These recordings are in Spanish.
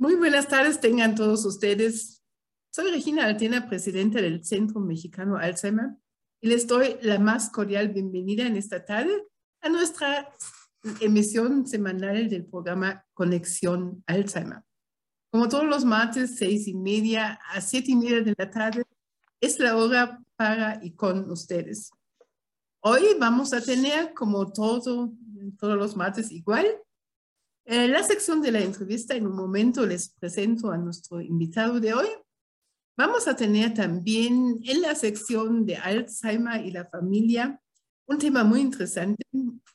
Muy buenas tardes, tengan todos ustedes. Soy Regina Altena, presidenta del Centro Mexicano Alzheimer, y les doy la más cordial bienvenida en esta tarde a nuestra emisión semanal del programa Conexión Alzheimer. Como todos los martes, seis y media a siete y media de la tarde, es la hora para y con ustedes. Hoy vamos a tener, como todo, todos los martes igual, en la sección de la entrevista, en un momento les presento a nuestro invitado de hoy. Vamos a tener también en la sección de Alzheimer y la familia un tema muy interesante.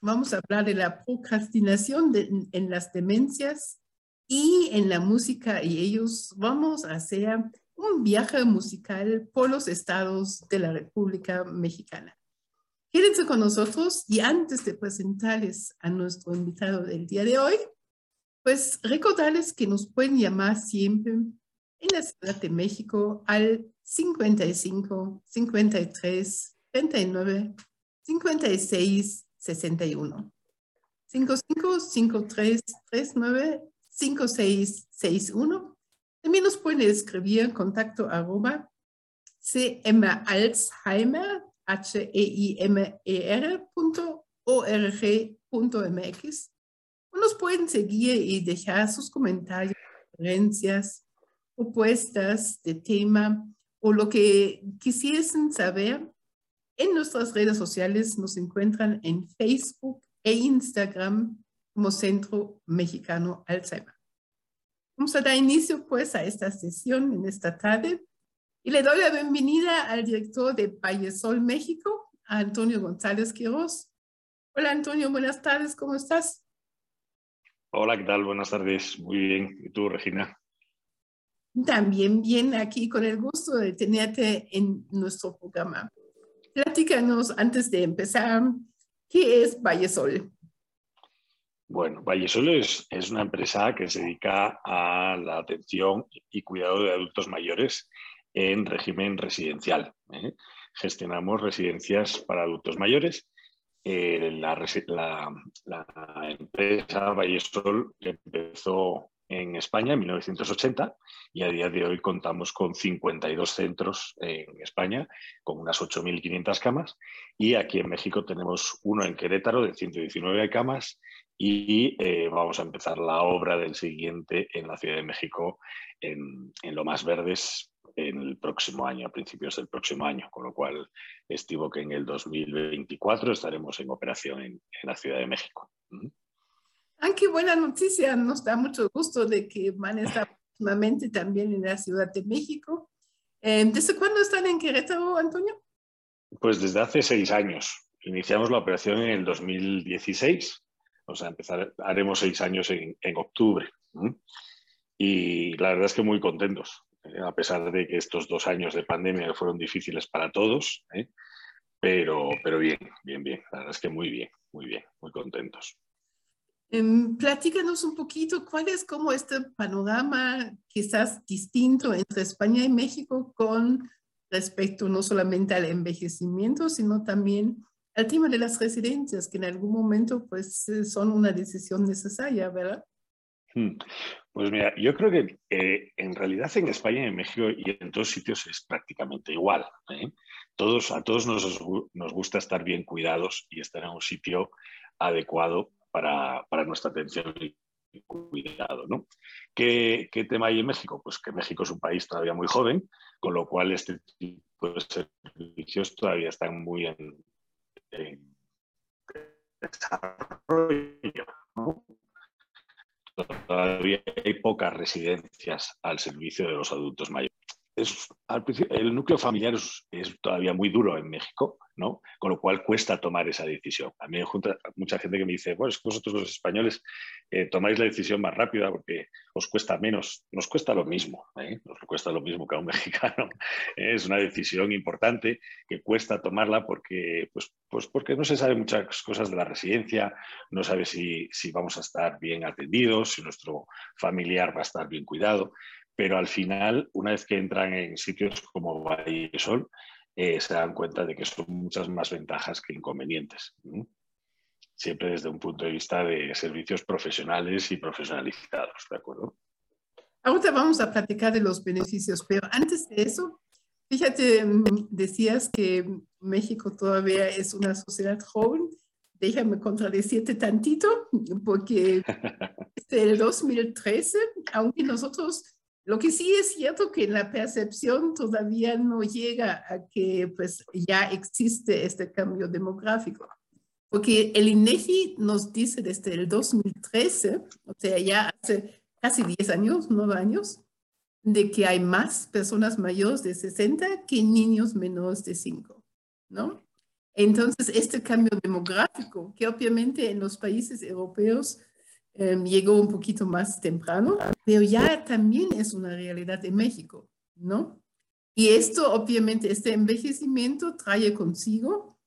Vamos a hablar de la procrastinación en las demencias y en la música y ellos vamos a hacer un viaje musical por los estados de la República Mexicana. Quédense con nosotros y antes de presentarles a nuestro invitado del día de hoy, pues recordarles que nos pueden llamar siempre en la Ciudad de México al 55 53 39 56 61. 55 53 39 56 61. También nos pueden escribir contacto arroba cmalzheimer, h e i m e r punto org.mx nos pueden seguir y dejar sus comentarios, sugerencias, propuestas de tema o lo que quisiesen saber. En nuestras redes sociales nos encuentran en Facebook e Instagram como Centro Mexicano Alzheimer. Vamos a dar inicio pues a esta sesión en esta tarde y le doy la bienvenida al director de Sol México, Antonio González Quiroz. Hola Antonio, buenas tardes, ¿cómo estás? Hola, ¿qué tal? Buenas tardes. Muy bien. ¿Y tú, Regina? También bien aquí con el gusto de tenerte en nuestro programa. Platícanos antes de empezar, ¿qué es Vallesol? Bueno, Vallesol es, es una empresa que se dedica a la atención y cuidado de adultos mayores en régimen residencial. ¿eh? Gestionamos residencias para adultos mayores eh, la, empresa Vallesol empezó en España en 1980 y a día de hoy contamos con 52 centros en España con unas 8.500 camas. Y aquí en México tenemos uno en Querétaro de 119 camas y eh, vamos a empezar la obra del siguiente en la Ciudad de México en, en Lo Más Verdes en el próximo año, a principios del próximo año, con lo cual estimo que en el 2024 estaremos en operación en, la Ciudad de México. Ah, qué buena noticia, nos da mucho gusto de que van a estar próximamente también en la Ciudad de México. Eh, ¿Desde cuándo están en Querétaro, Antonio? Pues desde hace seis años. Iniciamos la operación en el 2016, o sea, empezar, haremos seis años en, en octubre. Y la verdad es que muy contentos. Eh, a pesar de que estos dos años de pandemia fueron difíciles para todos, ¿eh? pero, pero bien, bien, bien. La verdad es que muy bien, muy bien, muy contentos. Um, platícanos un poquito cuál es como este panorama quizás distinto entre España y México con respecto no solamente al envejecimiento, sino también al tema de las residencias, que en algún momento pues eh, son una decisión necesaria, ¿verdad? Pues mira, yo creo que eh, en realidad en España, en México y en todos sitios es prácticamente igual. ¿eh? Todos, a todos nos, nos, gusta estar bien cuidados y estar en un sitio adecuado para, para nuestra atención y cuidado. ¿no? ¿Qué, ¿Qué, tema hay en México? Pues que México es un país todavía muy joven, con lo cual este tipo de servicios todavía están muy en, en desarrollo. Todavía hay pocas residencias al servicio de los adultos mayores. El núcleo familiar es, todavía muy duro en México, ¿no? Con lo cual cuesta tomar esa decisión. A mí me junta mucha gente que me dice, pues vosotros los españoles eh, tomáis la decisión más rápida porque os cuesta menos. Nos cuesta lo mismo, ¿eh? nos cuesta lo mismo que a un mexicano. Es una decisión importante que cuesta tomarla porque, pues, pues porque no se sabe muchas cosas de la residencia, no sabe si, si vamos a estar bien atendidos, si nuestro familiar va a estar bien cuidado pero al final, una vez que entran en sitios como Valle Sol, eh, se dan cuenta de que son muchas más ventajas que inconvenientes. Siempre desde un punto de vista de servicios profesionales y profesionalizados, ¿de acuerdo? Ahora vamos a platicar de los beneficios, pero antes de eso, fíjate, mm, decías que México todavía es una sociedad joven. Déjame contradecirte tantito, porque desde el 2013, aunque nosotros, lo que sí es cierto que la percepción todavía no llega a que pues ya existe este cambio demográfico. Porque el INEGI nos dice desde el 2013, o sea, ya hace casi 10 años, 9 años, de que hay más personas mayores de 60 que niños menores de 5, ¿no? Entonces, este cambio demográfico, que obviamente en los países europeos em, llegó un poquito más temprano, pero ya también es una realidad en México, ¿no? Y esto, obviamente, este envejecimiento trae consigo,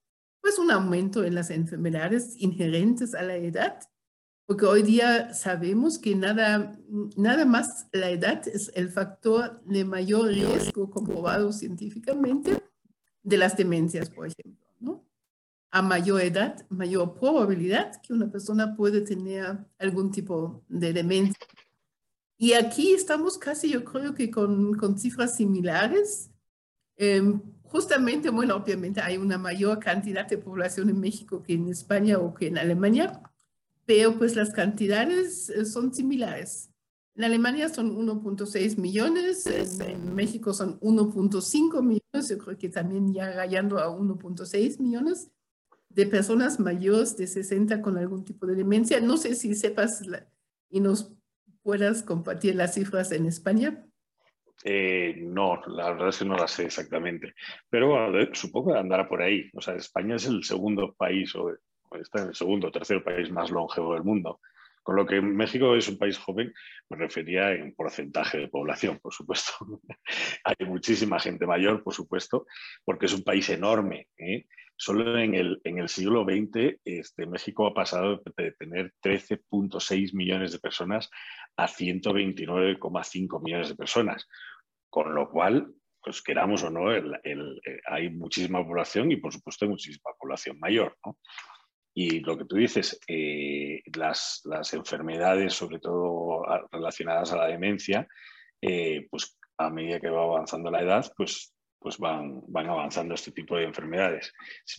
pues, un aumento en las enfermedades inherentes a la edad porque hoy día sabemos que nada, nada más la edad es el factor de mayor riesgo comprobado científicamente de las demencias, por ejemplo. ¿no? A mayor edad, mayor probabilidad que una persona puede tener algún tipo de demencia. Y aquí estamos casi, yo creo que con, con cifras similares. Em, justamente, bueno, obviamente hay una mayor cantidad de población en México que en España o que en Alemania, pero pues las cantidades eh, son similares. En Alemania son 1.6 millones, en México son 1.5 millones, yo creo que también ya rayando a 1.6 millones de personas mayores de 60 con algún tipo de demencia. No sé si sepas y nos puedas compartir las cifras en España. Eh, no, la verdad es que no las sé exactamente, pero supongo que andará por ahí. O sea, España es el segundo país o está en el segundo o tercer país más longevo del mundo. Con lo que México es un país joven, me refería en porcentaje de población, por supuesto. Hay muchísima gente mayor, por supuesto, porque es un país enorme. ¿eh? Solo en el, en el siglo XX este, México ha pasado de tener 13.6 millones de personas a 129,5 millones de personas. Con lo cual, pues queramos o no, hay muchísima población y por supuesto hay muchísima población mayor. ¿no? Y lo que tú dices, eh, las, enfermedades, sobre todo relacionadas a la demencia, eh, pues a medida que va avanzando la edad, pues, pues van, van avanzando este tipo de enfermedades.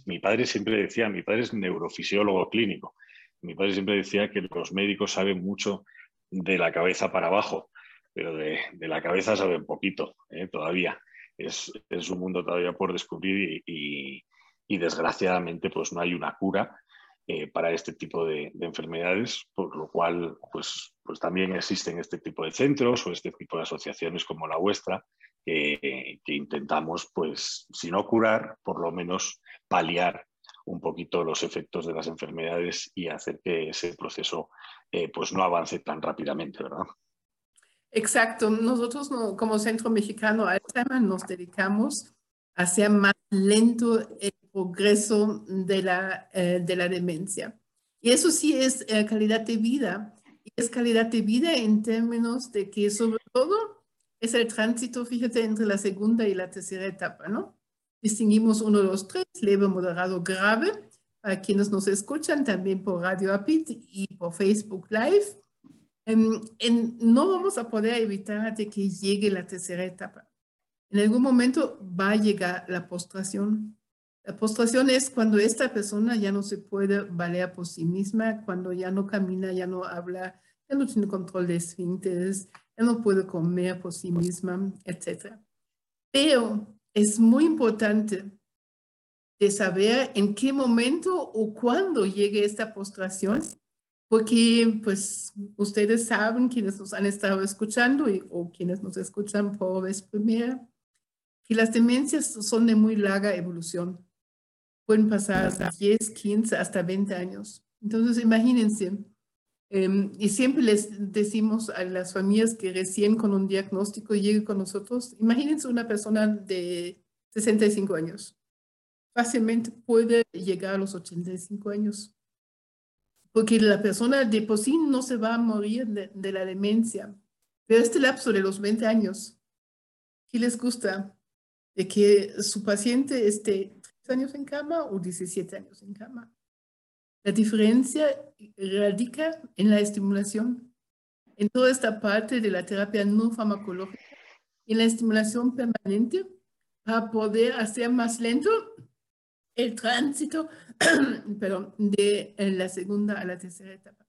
Mi padre siempre decía, mi padre es neurofisiólogo clínico, mi padre siempre decía que los médicos saben mucho de la cabeza para abajo, pero de, la cabeza saben poquito eh, todavía. Es, un mundo todavía por descubrir y, y, desgraciadamente pues no hay una cura eh, para este tipo de, enfermedades, por lo cual pues, pues también existen este tipo de centros o este tipo de asociaciones como la vuestra que intentamos, pues, si no curar, por lo menos paliar un poquito los efectos de las enfermedades y hacer que ese proceso eh, pues no avance tan rápidamente, ¿verdad? Exacto. Nosotros como Centro Mexicano Alzheimer nos dedicamos a hacer más lento el progreso de la, eh, de la demencia. Y eso sí es eh, calidad de vida. Y es calidad de vida en términos de que sobre todo es el tránsito, fíjate, entre la segunda y la tercera etapa, ¿no? Distinguimos uno, dos, tres, leve, moderado, grave, para quienes nos escuchan también por Radio Apit y por Facebook Live. Em, en, no vamos a poder evitar de que llegue la tercera etapa. En algún momento va a llegar la postración. La postración es cuando esta persona ya no se puede valer por sí misma, cuando ya no camina, ya no habla, ya no tiene control de esfínteres, no puede comer por sí misma, etc. Pero es muy importante de saber en qué momento o cuándo llegue esta postración, porque pues ustedes saben, quienes nos han estado escuchando o quienes nos escuchan por vez primera, que las demencias son de muy larga evolución. Pueden pasar 10, 15, hasta 20 años. Entonces, imagínense, em, y siempre les decimos a las familias que recién con un diagnóstico lleguen con nosotros, imagínense una persona de 65 años. Fácilmente puede llegar a los 85 años. Porque la persona de por sí no se va a morir de, de la demencia. Pero este lapso de los 20 años, ¿qué les gusta? de que su paciente esté 3 años en cama o 17 años en cama. La diferencia radica en la estimulación. en toda esta parte de la terapia no farmacológica y la estimulación permanente para poder hacer más lento el tránsito perdón, de la segunda a la tercera etapa.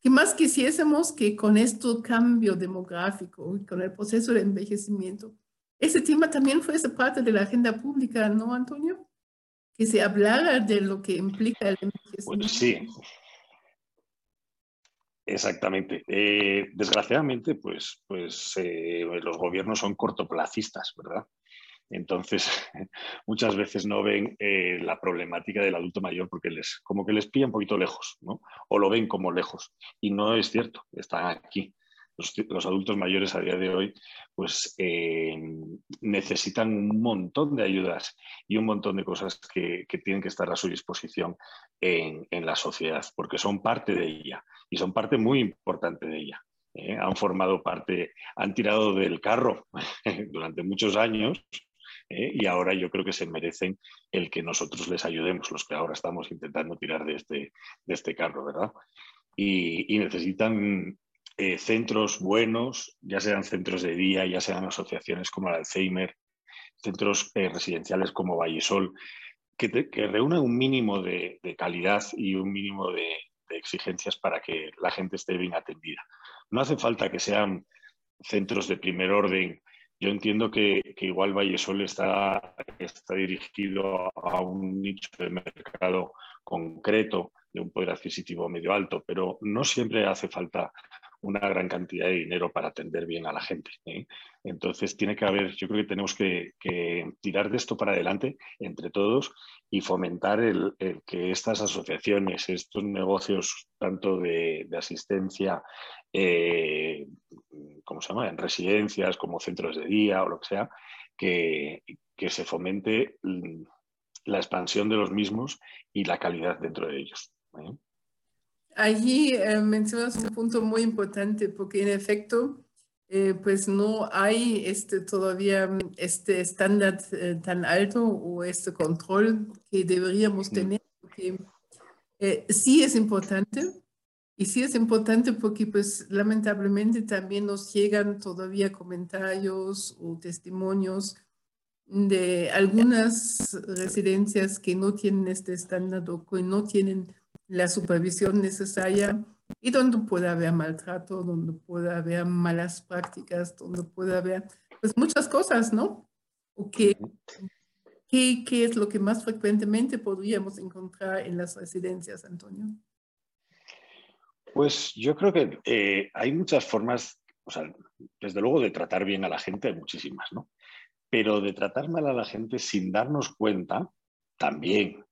¿Qué más quisiésemos que con este cambio demográfico y con el proceso de envejecimiento, ese tema también fuese parte de la agenda pública, ¿no, Antonio? Que se hablara de lo que implica el envejecimiento. sí, Exactamente. Eh, desgraciadamente, pues, pues eh, los gobiernos son cortoplacistas, ¿verdad? Entonces, muchas veces no ven eh, la problemática del adulto mayor porque les, como que les pilla un poquito lejos, ¿no? O lo ven como lejos. Y no es cierto, están aquí. Los, adultos mayores a día de hoy pues eh, necesitan un montón de ayudas y un montón de cosas que, tienen que estar a su disposición en, en, la sociedad, porque son parte de ella y son parte muy importante de ella. ¿eh? Han formado parte, han tirado del carro durante muchos años ¿eh? y ahora yo creo que se merecen el que nosotros les ayudemos, los que ahora estamos intentando tirar de este, de este carro, ¿verdad? Y, necesitan centros buenos, ya sean centros de día, ya sean asociaciones como el Alzheimer, centros eh, residenciales como Vallesol, que, que reúnan un mínimo de, calidad y un mínimo de, exigencias para que la gente esté bien atendida. No hace falta que sean centros de primer orden yo entiendo que, igual Vallesol está, está dirigido a un nicho de mercado concreto de un poder adquisitivo medio alto, pero no siempre hace falta una gran cantidad de dinero para atender bien a la gente. ¿eh? Entonces, tiene que haber, yo creo que tenemos que, tirar de esto para adelante entre todos y fomentar el, que estas asociaciones, estos negocios, tanto de, asistencia, eh, ¿cómo se llama?, en residencias, como centros de día o lo que sea, que, se fomente la expansión de los mismos y la calidad dentro de ellos. ¿eh? Allí eh, mencionas un punto muy importante porque en efecto, eh, pues no hay este, todavía este estándar eh, tan alto o este control que deberíamos tener. Porque, sí es importante y sí es importante porque pues lamentablemente también nos llegan todavía comentarios o testimonios de algunas residencias que no tienen este estándar o que no tienen la supervisión necesaria y donde puede haber maltrato, donde puede haber malas prácticas, donde puede haber pues muchas cosas, ¿no? O ¿qué, ¿Qué es lo que más frecuentemente podríamos encontrar en las residencias, Antonio? Pues yo creo que eh, hay muchas formas, o sea, desde luego de tratar bien a la gente, hay muchísimas, ¿no? Pero de tratar mal a la gente sin darnos cuenta, también.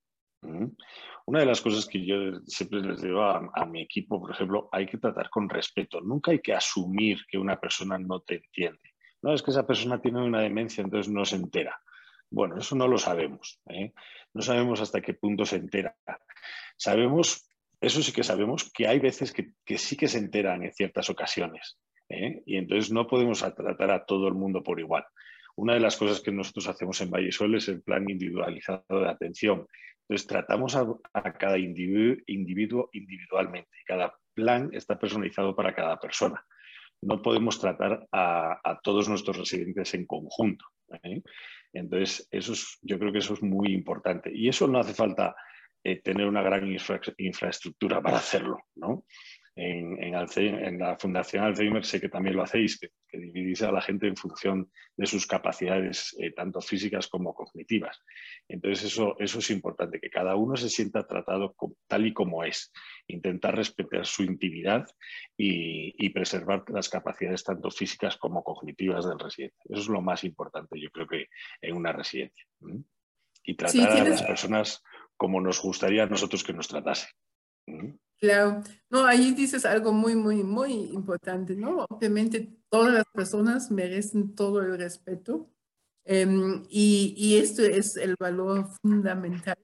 Una de las cosas que yo siempre les digo a, mi equipo, por ejemplo, hay que tratar con respeto. Nunca hay que asumir que una persona no te entiende. No es que esa persona tiene una demencia, entonces no se entera. Bueno, eso no lo sabemos. ¿eh? No sabemos hasta qué punto se entera. Sabemos, eso sí que sabemos, que hay veces que, sí que se enteran en ciertas ocasiones. ¿eh? Y entonces no podemos tratar a todo el mundo por igual. Una de las cosas que nosotros hacemos en Vallesol es el plan individualizado de atención. Entonces, tratamos a, cada individuo, individualmente. Cada plan está personalizado para cada persona. No podemos tratar a, todos nuestros residentes en conjunto. ¿eh? Entonces, yo creo que eso es muy importante. Y eso no hace falta eh, tener una gran infraestructura para hacerlo. ¿no? En, la Fundación Alzheimer sé que también lo hacéis, que, dividís a la gente en función de sus capacidades, eh, tanto físicas como cognitivas. Entonces, eso, eso es importante, que cada uno se sienta tratado tal y como es, intentar respetar su intimidad y, preservar las capacidades tanto físicas como cognitivas del residente. Eso es lo más importante, yo creo que en una residencia. Y tratar a las personas como nos gustaría a nosotros que nos tratasen. Claro, no, ahí dices algo muy, muy, muy importante, ¿no? Obviamente todas las personas merecen todo el respeto em, y, y, esto es el valor fundamental.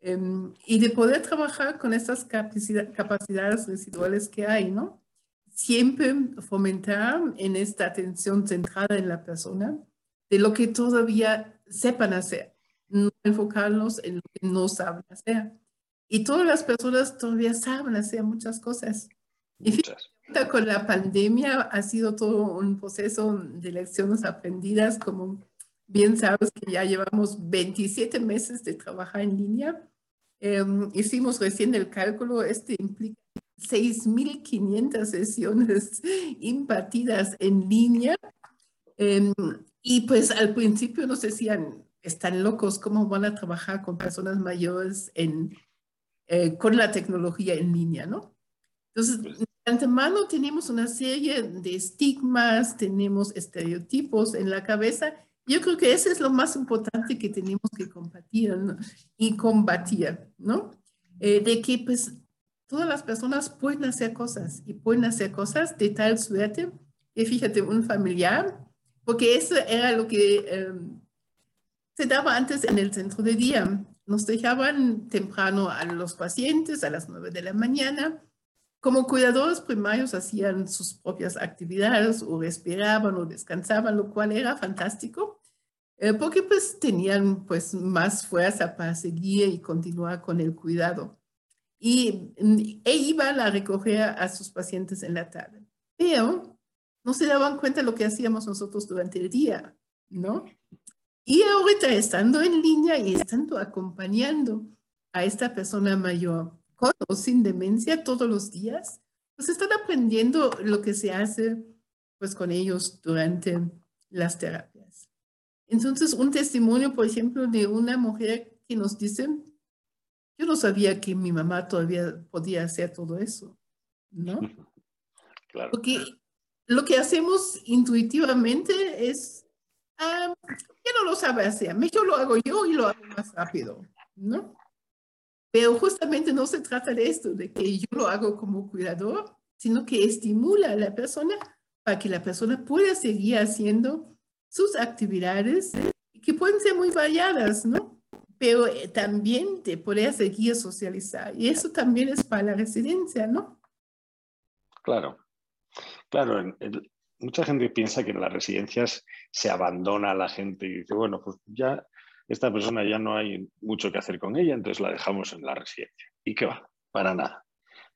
Em, y de poder trabajar con estas capacidades residuales que hay, ¿no? Siempre fomentar en esta atención centrada en la persona de lo que todavía sepan hacer, no enfocarnos en lo que no saben hacer. Y todas las personas todavía saben hacer muchas cosas. Muchas. con la pandemia ha sido todo un proceso de lecciones aprendidas, como bien sabes que ya llevamos 27 meses de trabajar en línea. Em, hicimos recién el cálculo, este implica 6.500 sesiones impartidas en línea. Em, y pues al principio nos decían, están locos, ¿cómo van a trabajar con personas mayores en, eh, con la tecnología en línea, no? Entonces, pues de antemano tenemos una serie de estigmas, tenemos estereotipos en la cabeza. Yo creo que eso es lo más importante que tenemos que combatir y combatir, ¿no? Eh, de que pues todas las personas pueden hacer cosas y pueden hacer cosas de tal suerte que fíjate, un familiar, porque eso era lo que em, se daba antes en el centro de día. Nos dejaban temprano a los pacientes a las nueve de la mañana. Como cuidadores primarios hacían sus propias actividades o respiraban o descansaban, lo cual era fantástico, eh, porque pues tenían pues más fuerza para seguir y continuar con el cuidado y e iban a recoger a sus pacientes en la tarde. Pero no se daban cuenta de lo que hacíamos nosotros durante el día, ¿no? Y ahorita estando en línea y estando acompañando a esta persona mayor con o sin demencia todos los días, pues están aprendiendo lo que se hace pues con ellos durante las terapias. Entonces, un testimonio, por ejemplo, de una mujer que nos dice, yo no sabía que mi mamá todavía podía hacer todo eso, ¿no? Claro. Porque lo que hacemos intuitivamente es, ah, ¿qué no lo sabe hacer? Mejor lo hago yo y lo hago más rápido, ¿no? Pero justamente no se trata de esto, de que yo lo hago como cuidador, sino que estimula a la persona para que la persona pueda seguir haciendo sus actividades que pueden ser muy variadas, ¿no? pero eh, también te puede seguir socializar. Y eso también es para la residencia, ¿no? Claro, claro. Mucha gente piensa que en las residencias se abandona a la gente y dice, bueno, pues ya esta persona ya no hay mucho que hacer con ella, entonces la dejamos en la residencia. ¿Y qué va? Para nada,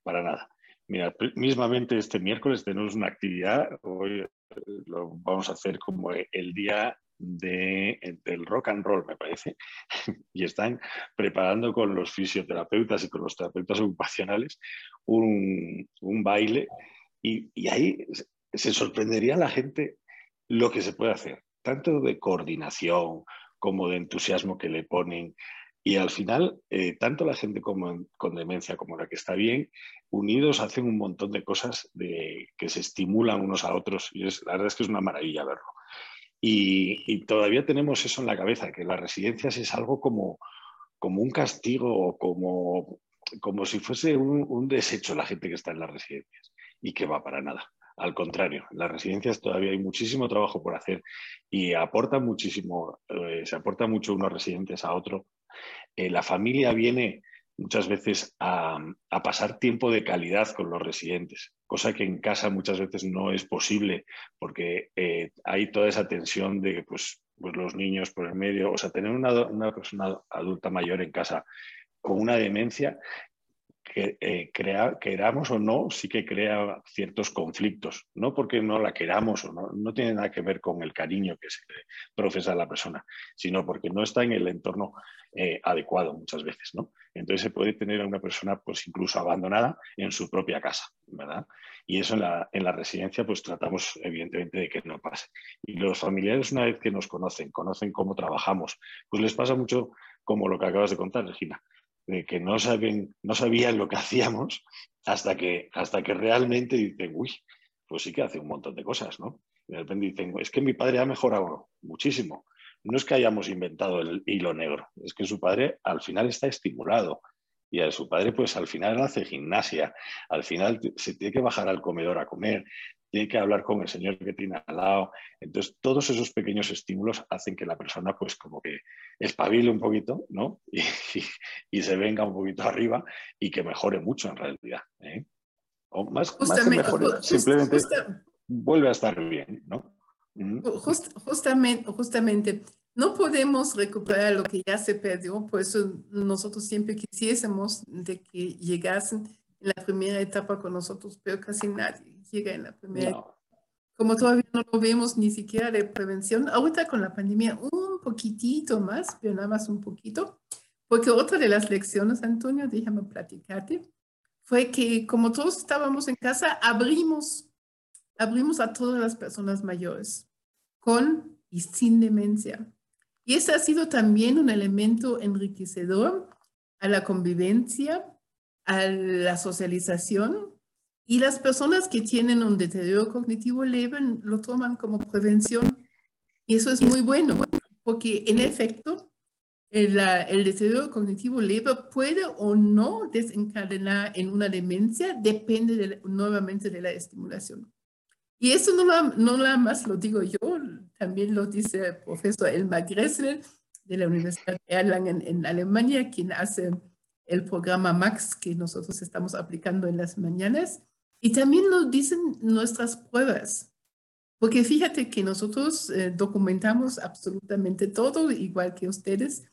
para nada. Mira, mismamente este miércoles tenemos una actividad, hoy eh, lo vamos a hacer como el día de, del rock and roll, me parece, y están preparando con los fisioterapeutas y con los terapeutas ocupacionales un, baile y, y, ahí se sorprendería a la gente lo que se puede hacer, tanto de coordinación como de entusiasmo que le ponen. Y al final, eh, tanto la gente como con demencia como la que está bien, unidos hacen un montón de cosas de, que se estimulan unos a otros y es, la verdad es que es una maravilla verlo. Y, todavía tenemos eso en la cabeza, que las residencias es algo como, como un castigo o como, como si fuese un, desecho la gente que está en las residencias y que va para nada. Al contrario, en las residencias todavía hay muchísimo trabajo por hacer y aporta muchísimo, eh, se aporta mucho unos residentes a otro. Eh, la familia viene muchas veces a, pasar tiempo de calidad con los residentes, cosa que en casa muchas veces no es posible porque eh, hay toda esa tensión de pues, pues, los niños por el medio, o sea, tener una, una persona adulta mayor en casa con una demencia que eh, queramos o no, sí que crea ciertos conflictos, no porque no la queramos o no, no tiene nada que ver con el cariño que se profesa a la persona, sino porque no está en el entorno eh, adecuado muchas veces, ¿no? Entonces se puede tener a una persona pues incluso abandonada en su propia casa, ¿verdad? Y eso en la, en la residencia pues tratamos evidentemente de que no pase. Y los familiares una vez que nos conocen, conocen cómo trabajamos, pues les pasa mucho como lo que acabas de contar, Regina, de que no, saben, no sabían lo que hacíamos hasta que, hasta que realmente dicen, uy, pues sí que hace un montón de cosas, ¿no? Y de repente dicen, es que mi padre ha mejorado muchísimo. No es que hayamos inventado el hilo negro, es que su padre al final está estimulado, y a su padre pues al final hace gimnasia, al final se tiene que bajar al comedor a comer, tiene que hablar con el señor que tiene al lado. Entonces, todos esos pequeños estímulos hacen que la persona, pues, como que espabile un poquito, ¿no? Y, se venga un poquito arriba y que mejore mucho en realidad. ¿eh? O más, más que mejore, simplemente vuelve a estar bien, ¿no? justamente, justamente, no podemos recuperar lo que ya se perdió, por eso nosotros siempre quisiésemos de que llegasen en la primera etapa con nosotros, pero casi nadie llega en la primera etapa. Como todavía no lo vemos ni siquiera de prevención, ahorita con la pandemia un poquitito más, pero nada más un poquito, porque otra de las lecciones, Antonio, déjame platicarte, fue que como todos estábamos en casa, abrimos, abrimos a todas las personas mayores, con y sin demencia. Y ese ha sido también un elemento enriquecedor a la convivencia, a la socialización y las personas que tienen un deterioro cognitivo leve lo toman como prevención. Y eso es muy bueno, porque en efecto, el, el, deterioro cognitivo leve puede o no desencadenar en una demencia, depende nuevamente de la estimulación. Y eso no, no nada más lo digo yo, también lo dice el profesor Elmar Gressel de la Universidad de Erlangen en Alemania, quien hace el programa MAX que nosotros estamos aplicando en las mañanas. Y también lo dicen nuestras pruebas, porque fíjate que nosotros eh, documentamos absolutamente todo, igual que ustedes,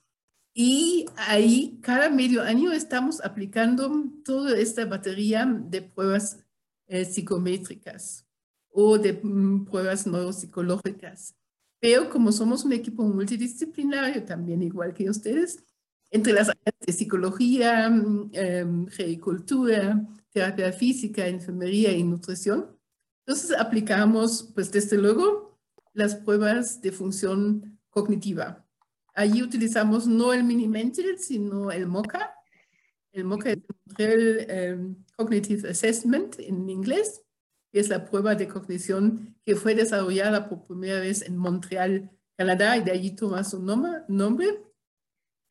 y ahí cada medio año estamos aplicando toda esta batería de pruebas eh, psicométricas o de mm, pruebas neuropsicológicas. Pero como somos un equipo multidisciplinario, también igual que ustedes, entre las áreas de psicología, eh, agricultura, terapia física, enfermería y nutrición. Entonces aplicamos, pues desde luego, las pruebas de función cognitiva. Allí utilizamos no el Mini-Mental, sino el MOCA. El MOCA es el em, Cognitive Assessment en inglés, que es la prueba de cognición que fue desarrollada por primera vez en Montreal, Canadá, y de allí toma su nombre.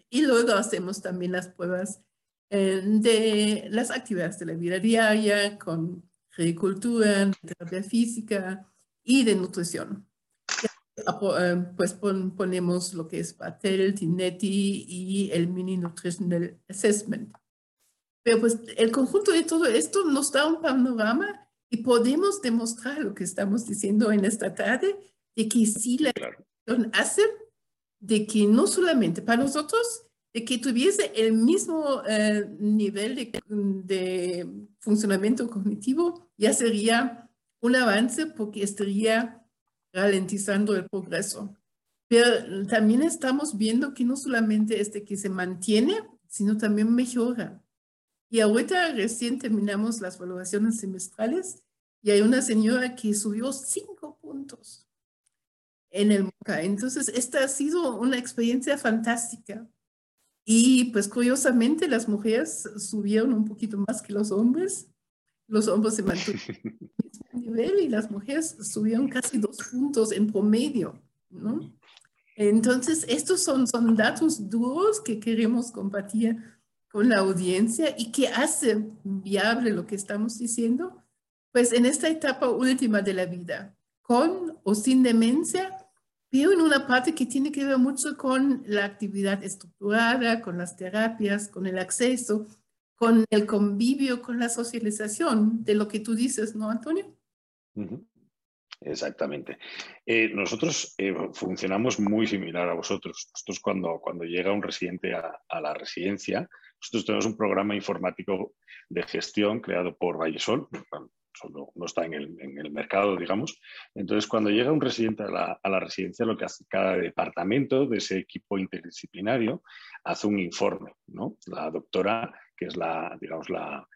Y luego hacemos también las pruebas eh, de las actividades de la vida diaria con agricultura, terapia física y de nutrición. Eh, pues ponemos lo que es Patel, Tinetti y el Mini Nutritional Assessment. Pero pues el conjunto de todo esto nos da un panorama y podemos demostrar lo que estamos diciendo en esta tarde, de que sí la hace, de que no solamente para nosotros que tuviese el mismo eh, nivel de, funcionamiento cognitivo, ya sería un avance porque estaría ralentizando el progreso. Pero también estamos viendo que no solamente es de que se mantiene, sino también mejora. Y ahorita recién terminamos las evaluaciones semestrales y hay una señora que subió cinco puntos en el MOCA. Entonces, esta ha sido una experiencia fantástica y pues curiosamente las mujeres subieron un poquito más que los hombres. Los hombres se mantuvieron el mismo nivel y las mujeres subieron casi dos puntos en promedio, ¿no? Entonces, estos son, son datos duros que queremos compartir con la audiencia y que hacen viable lo que estamos diciendo, pues en esta etapa última de la vida, con o sin demencia, pero en una parte que tiene que ver mucho con la actividad estructurada, con las terapias, con el acceso, con el convivio, con la socialización, de lo que tú dices, ¿no, Antonio? Exactamente. Eh, nosotros eh, funcionamos muy similar a vosotros. Nosotros cuando, cuando llega un residente a, a, la residencia, nosotros tenemos un programa informático de gestión creado por Vallesol, no, está en el, mercado, digamos. Entonces, cuando llega un residente a la, residencia, lo que hace cada departamento de ese equipo interdisciplinario hace un informe, ¿no? La doctora, que es la, digamos, la,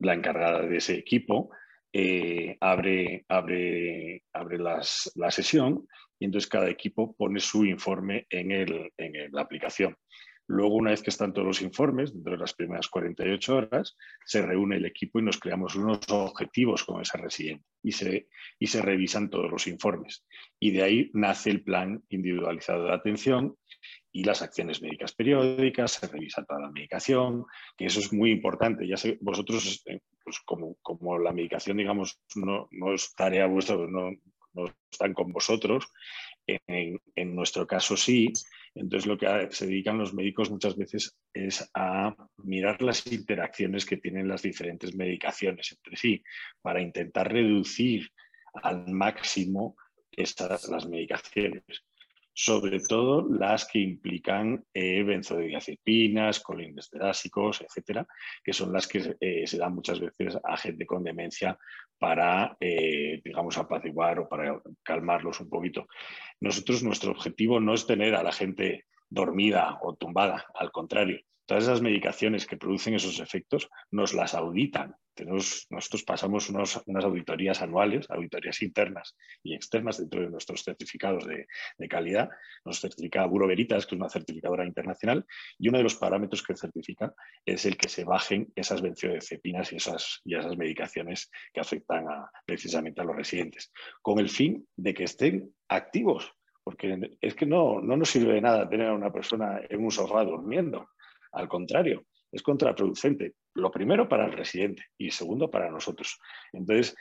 encargada de ese equipo, eh, abre, abre, abre la sesión y entonces cada equipo pone su informe en, en la aplicación. Luego, una vez que están todos los informes, dentro de las primeras 48 horas, se reúne el equipo y nos creamos unos objetivos con esa residente y se, y se revisan todos los informes. Y de ahí nace el plan individualizado de atención y las acciones médicas periódicas, se revisa toda la medicación, que eso es muy importante. Ya sé, vosotros, eh, pues como, como la medicación, digamos, no, no es tarea vuestra, no, no están con vosotros, en, en nuestro caso sí, entonces, lo que se dedican los médicos muchas veces es a mirar las interacciones que tienen las diferentes medicaciones entre sí para intentar reducir al máximo estas, las medicaciones. Sobre todo las que implican eh, benzodiazepinas, colinesteráticos, etcétera, que son las que eh, se dan muchas veces a gente con demencia para, eh, digamos, apaciguar o para calmarlos un poquito. Nosotros, nuestro objetivo no es tener a la gente dormida o tumbada, al contrario, todas esas medicaciones que producen esos efectos nos las auditan. Nosotros pasamos unas auditorías anuales, auditorías internas y externas dentro de nuestros certificados de, calidad. Nos certifica Buro Veritas, que es una certificadora internacional, y uno de los parámetros que certifica es el que se bajen esas benzodiazepinas y esas, y esas medicaciones que afectan precisamente a los residentes, con el fin de que estén activos porque es que no, no nos sirve de nada tener a una persona en un sofá durmiendo. Al contrario, es contraproducente. Lo primero para el residente y segundo para nosotros. Entonces,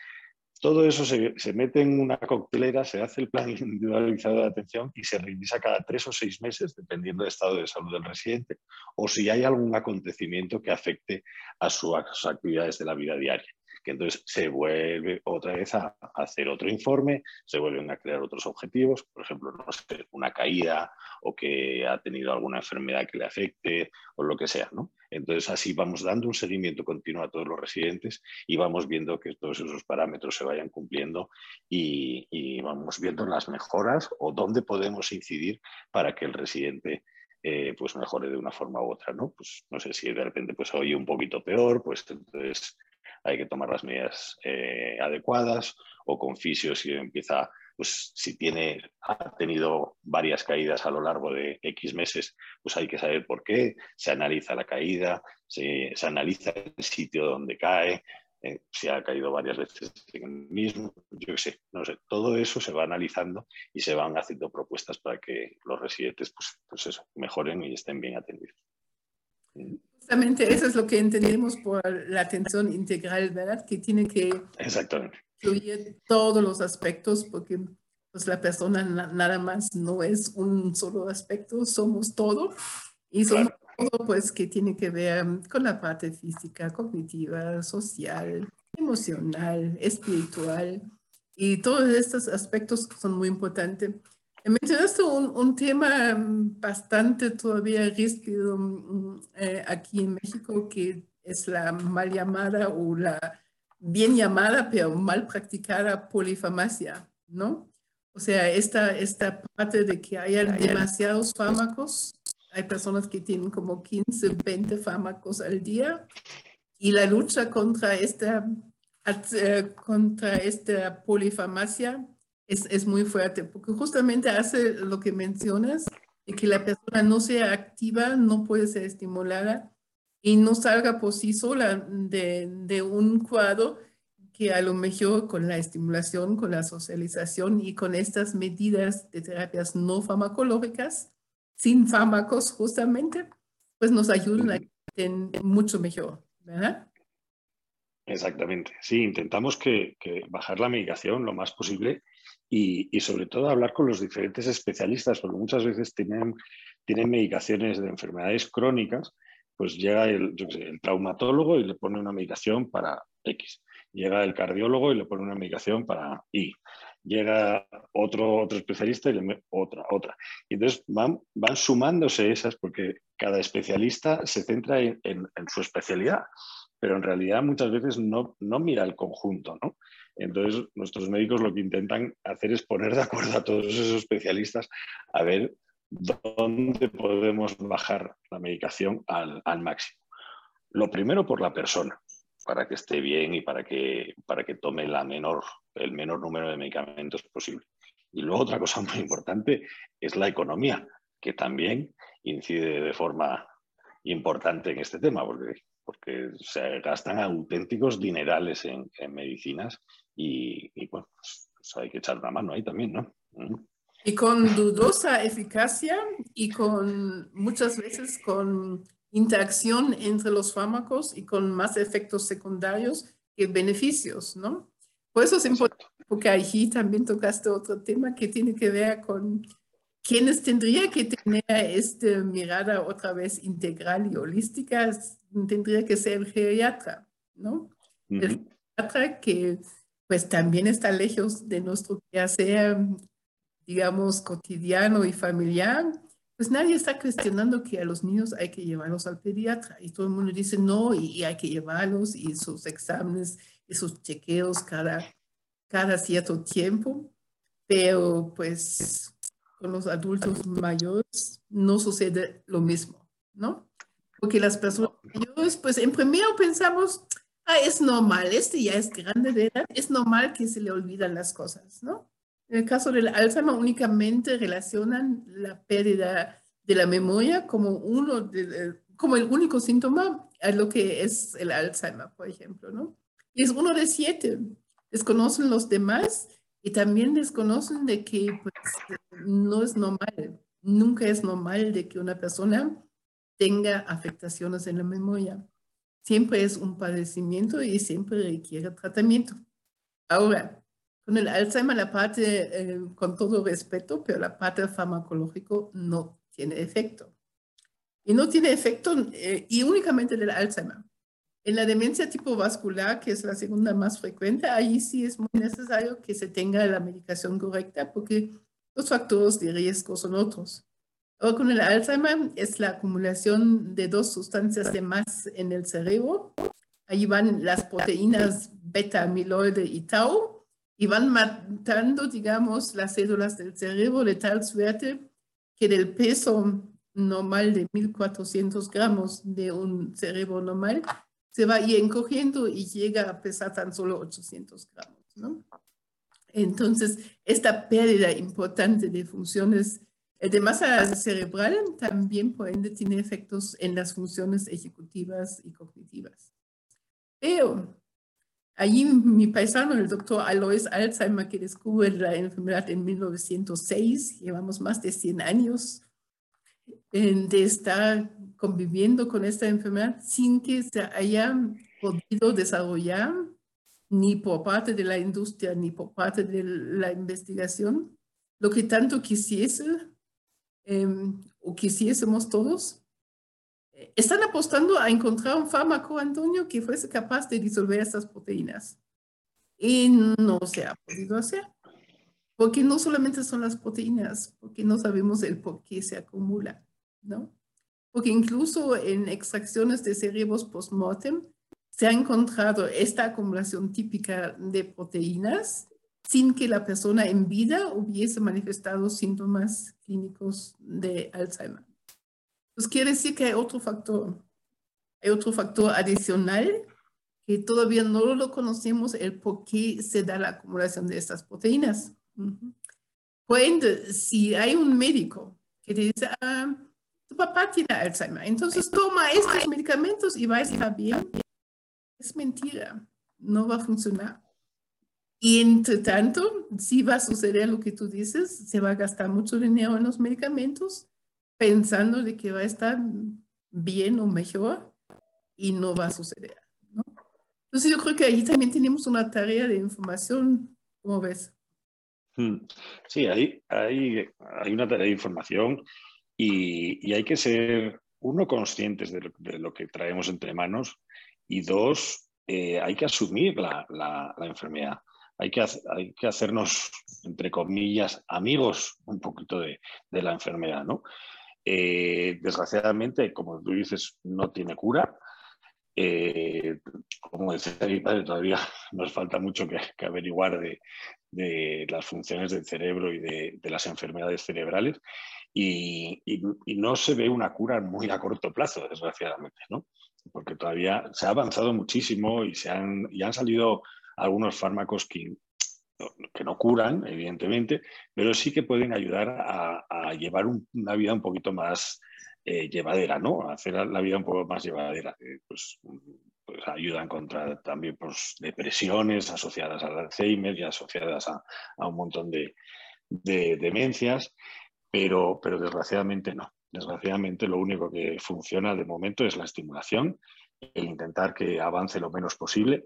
todo eso se, mete en una coctelera, se hace el plan individualizado de atención y se revisa cada tres o seis meses, dependiendo del estado de salud del residente, o si hay algún acontecimiento que afecte a sus actividades de la vida diaria que entonces se vuelve otra vez a hacer otro informe, se vuelven a crear otros objetivos, por ejemplo, no sé, una caída o que ha tenido alguna enfermedad que le afecte o lo que sea, ¿no? Entonces así vamos dando un seguimiento continuo a todos los residentes y vamos viendo que todos esos parámetros se vayan cumpliendo y, vamos viendo las mejoras o dónde podemos incidir para que el residente eh, pues mejore de una forma u otra, ¿no? Pues no sé si de repente pues oye un poquito peor, pues entonces hay que tomar las medidas eh, adecuadas o con fisio si empieza, pues si tiene, ha tenido varias caídas a lo largo de X meses, pues hay que saber por qué, se analiza la caída, se, analiza el sitio donde cae, eh, si ha caído varias veces en el mismo, yo qué sé, no sé, todo eso se va analizando y se van haciendo propuestas para que los residentes pues, pues eso, mejoren y estén bien atendidos. Justamente eso es lo que entendemos por la atención integral, ¿verdad? Que tiene que incluir todos los aspectos porque pues la persona nada más no es un solo aspecto, somos todo y somos todo pues que tiene que ver con la parte física, cognitiva, social, emocional, espiritual y todos estos aspectos son muy importantes. Mencionaste un, un, tema bastante todavía ríspido mm, eh, aquí en México, que es la mal llamada o la bien llamada, pero mal practicada polifarmacia, ¿no? O sea, esta, esta parte de que haya demasiados fármacos, hay personas que tienen como 15, 20 fármacos al día, y la lucha contra esta, eh, contra esta polifarmacia es, es, muy fuerte, porque justamente hace lo que mencionas, de que la persona no sea activa, no puede ser estimulada y no salga por sí sola de, de un cuadro que a lo mejor con la estimulación, con la socialización y con estas medidas de terapias no farmacológicas, sin fármacos justamente, pues nos ayudan a estar mucho mejor, ¿verdad? Exactamente, sí, intentamos que, que bajar la medicación lo más posible y, sobre todo hablar con los diferentes especialistas, porque muchas veces tienen, tienen medicaciones de enfermedades crónicas, pues llega el, traumatólogo y le pone una medicación para X, llega el cardiólogo y le pone una medicación para Y, llega otro, otro especialista y le otra, otra. Y entonces van, van sumándose esas porque cada especialista se centra en, en, en su especialidad pero en realidad muchas veces no, no mira el conjunto, ¿no? Entonces, nuestros médicos lo que intentan hacer es poner de acuerdo a todos esos especialistas a ver dónde podemos bajar la medicación al, máximo. Lo primero por la persona, para que esté bien y para que, para que tome la menor, el menor número de medicamentos posible. Y luego otra cosa muy importante es la economía, que también incide de forma importante en este tema, porque, porque se gastan auténticos dinerales en, medicinas y, bueno, pues, pues, hay que echar una mano ahí también, ¿no? Y con dudosa eficacia y con muchas veces con interacción entre los fármacos y con más efectos secundarios que beneficios, ¿no? Por eso es importante, porque allí también tocaste otro tema que tiene que ver con quienes tendría que tener esta mirada otra vez integral y holística, tendría que ser el geriatra, ¿no? El geriatra que pues también está lejos de nuestro quehacer digamos, cotidiano y familiar, pues nadie está cuestionando que a los niños hay que llevarlos al pediatra y todo el mundo dice no y, hay que llevarlos y sus exámenes y sus chequeos cada, cada cierto tiempo, pero pues con los adultos mayores no sucede lo mismo, ¿no? Porque las personas mayores, pues en primero pensamos, ah, es normal, este ya es grande de edad, es normal que se le olvidan las cosas, ¿no? En el caso del Alzheimer únicamente relacionan la pérdida de la memoria como, uno de, como el único síntoma a lo que es el Alzheimer, por ejemplo, ¿no? Y es uno de siete. Desconocen los demás y también desconocen de que pues, no es normal, nunca es normal de que una persona tenga afectaciones en la memoria. Siempre es un padecimiento y siempre requiere tratamiento. Ahora, con el Alzheimer, la parte, eh, con todo respeto, pero la parte farmacológico no tiene efecto. Y no tiene efecto eh, y únicamente del Alzheimer. En la demencia tipo vascular, que es la segunda más frecuente, ahí sí es muy necesario que se tenga la medicación correcta porque los factores de riesgo son otros. Ahora con el Alzheimer es la acumulación de dos sustancias de más en el cerebro. Ahí van las proteínas beta, amiloide y tau, y van matando, digamos, las células del cerebro de tal suerte que del peso normal de 1400 gramos de un cerebro normal se va encogiendo y llega a pesar tan solo 800 gramos, ¿no? Entonces, esta pérdida importante de funciones eh, de masa cerebral también por ende tiene efectos en las funciones ejecutivas y cognitivas. Pero Allí mi paisano, el doctor Alois Alzheimer, que descubre la enfermedad en 1906, llevamos más de 100 años de estar conviviendo con esta enfermedad sin que se haya podido desarrollar ni por parte de la industria ni por parte de la investigación. Lo que tanto quisiese em, o quisiésemos todos están apostando a encontrar un fármaco, Antonio, que fuese capaz de disolver estas proteínas. Y no se ha podido hacer. Porque no solamente son las proteínas, porque no sabemos el por qué se acumula, ¿no? Porque incluso en extracciones de cerebros post-mortem se ha encontrado esta acumulación típica de proteínas sin que la persona en vida hubiese manifestado síntomas clínicos de Alzheimer. Pues quiere decir que hay otro factor, hay otro factor adicional que todavía no lo conocemos, el por qué se da la acumulación de estas proteínas. Pues si hay un médico que te dice, ah, tu papá tiene Alzheimer, entonces toma estos medicamentos y va a estar bien, es mentira, no va a funcionar. Y entre tanto, si va a suceder lo que tú dices, se va a gastar mucho dinero en los medicamentos pensando de que va a estar bien o mejor y no va a suceder. ¿no? Entonces yo creo que ahí también tenemos una tarea de información, ¿cómo ves? Hmm. Sí, hay, hay, hay una tarea de información y, y hay que ser, uno, conscientes de lo, que traemos entre manos y dos, eh, hay que asumir la, la, la enfermedad. Hay que, hay que, hacernos, entre comillas, amigos un poquito de, de la enfermedad, ¿no? Eh, desgraciadamente, como tú dices, no tiene cura. Eh, como decía mi padre, todavía nos falta mucho que, averiguar de, las funciones del cerebro y de, las enfermedades cerebrales. Y, no se ve una cura muy a corto plazo, desgraciadamente, ¿no? Porque todavía se ha avanzado muchísimo y, se han, y han salido algunos fármacos que, que no curan, evidentemente, pero sí que pueden ayudar a, llevar una vida un poquito más eh, llevadera, ¿no? A hacer la vida un poco más llevadera. Eh, pues, ayudan contra también pues, depresiones asociadas al Alzheimer y asociadas a, un montón de, demencias, pero, pero desgraciadamente no. Desgraciadamente lo único que funciona de momento es la estimulación, el intentar que avance lo menos posible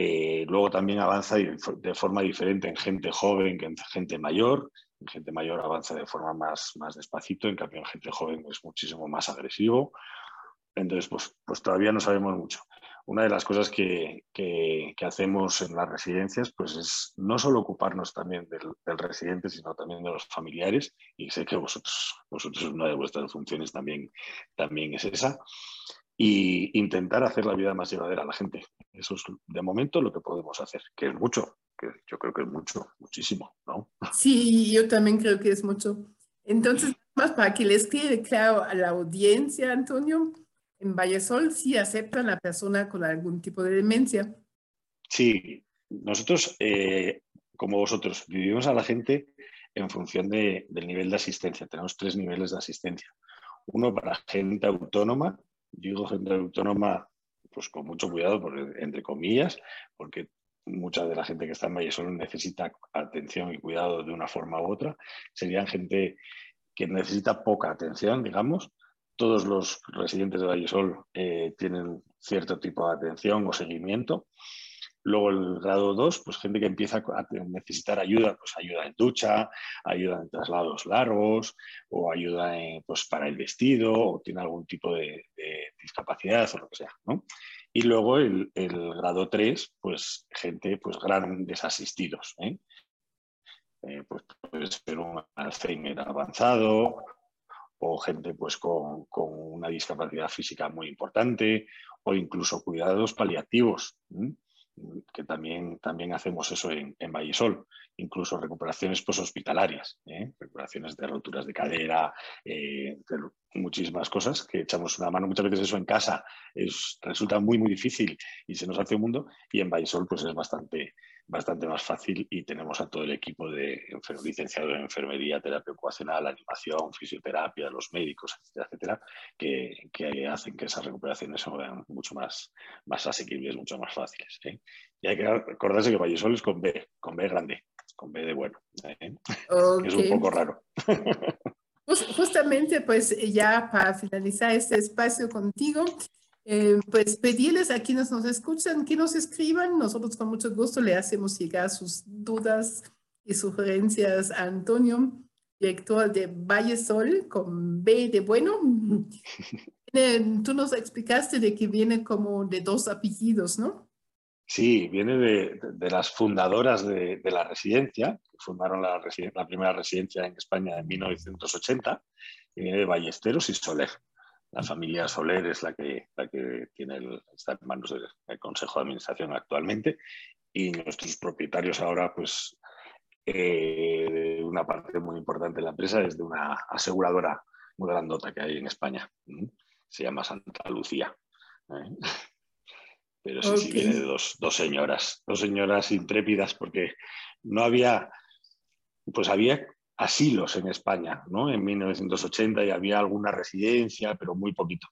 eh, luego también avanza de forma diferente en gente joven que en gente mayor. En gente mayor avanza de forma más, más despacito, en cambio en gente joven es muchísimo más agresivo. Entonces, pues, pues todavía no sabemos mucho. una de las cosas que, hacemos en las residencias pues es no solo ocuparnos también del, residente, sino también de los familiares, y sé que vosotros, vosotros una de vuestras funciones también, también es esa, y intentar hacer la vida más llevadera a la gente. Eso es de momento lo que podemos hacer, que es mucho, que yo creo que es mucho, muchísimo, ¿no? Sí, yo también creo que es mucho. Entonces, más para que les quede claro a la audiencia, Antonio, en Vallesol sí aceptan a la persona con algún tipo de demencia. Sí, nosotros, eh, como vosotros, vivimos a la gente en función del nivel de asistencia. Tenemos tres niveles de asistencia. Uno para gente autónoma, digo gente autónoma pues con mucho cuidado, entre comillas, porque mucha de la gente que está en Vallesol necesita atención y cuidado de una forma u otra. Serían gente que necesita poca atención, digamos, todos los residentes de Vallesol eh, tienen cierto tipo de atención o seguimiento. Luego el grado 2, pues gente que empieza a necesitar ayuda, pues ayuda en ducha, ayuda en traslados largos o ayuda pues para el vestido o tiene algún tipo de, discapacidad o lo que sea. Y luego el, grado 3, pues gente, pues grandes asistidos. ¿eh? Eh, pues puede ser un Alzheimer avanzado o gente pues con, una discapacidad física muy importante o incluso cuidados paliativos, que también, también hacemos eso en, en Vallesol, incluso recuperaciones poshospitalarias, ¿eh? recuperaciones de roturas de cadera, eh, muchísimas cosas que echamos una mano. Muchas veces eso en casa es, resulta muy, muy difícil y se nos hace un mundo y en Vallesol pues es bastante, bastante más fácil y tenemos a todo el equipo de licenciado en enfermería, terapia ocupacional, animación, fisioterapia, los médicos, etcétera, etcétera, que, que hacen que esas recuperaciones sean mucho más, más asequibles, mucho más fáciles. ¿eh? Y hay que acordarse que Vallesol es con B, con B grande, con B de bueno. ¿eh? Es un poco raro. Justamente, pues ya para finalizar este espacio contigo, eh, pues pedirles a quienes nos escuchan que nos escriban. Nosotros con mucho gusto le hacemos llegar sus dudas y sugerencias a Antonio, director de Valle Sol, con B de bueno. Tú nos explicaste de que viene como de dos apellidos, ¿no? Sí, viene de, las fundadoras de, la residencia, que fundaron la, la, primera residencia en España en 1980, y viene de Ballesteros y Soler. La familia Soler es la que, la que tiene el, está en manos del, Consejo de Administración actualmente y nuestros propietarios ahora, pues, eh, una parte muy importante de la empresa es de una aseguradora muy grandota que hay en España. Se llama Santa Lucía. ¿eh? Pero sí, sí viene de dos, dos señoras, dos señoras intrépidas porque no había, pues había asilos en España, ¿no? En 1980 y había alguna residencia, pero muy poquito.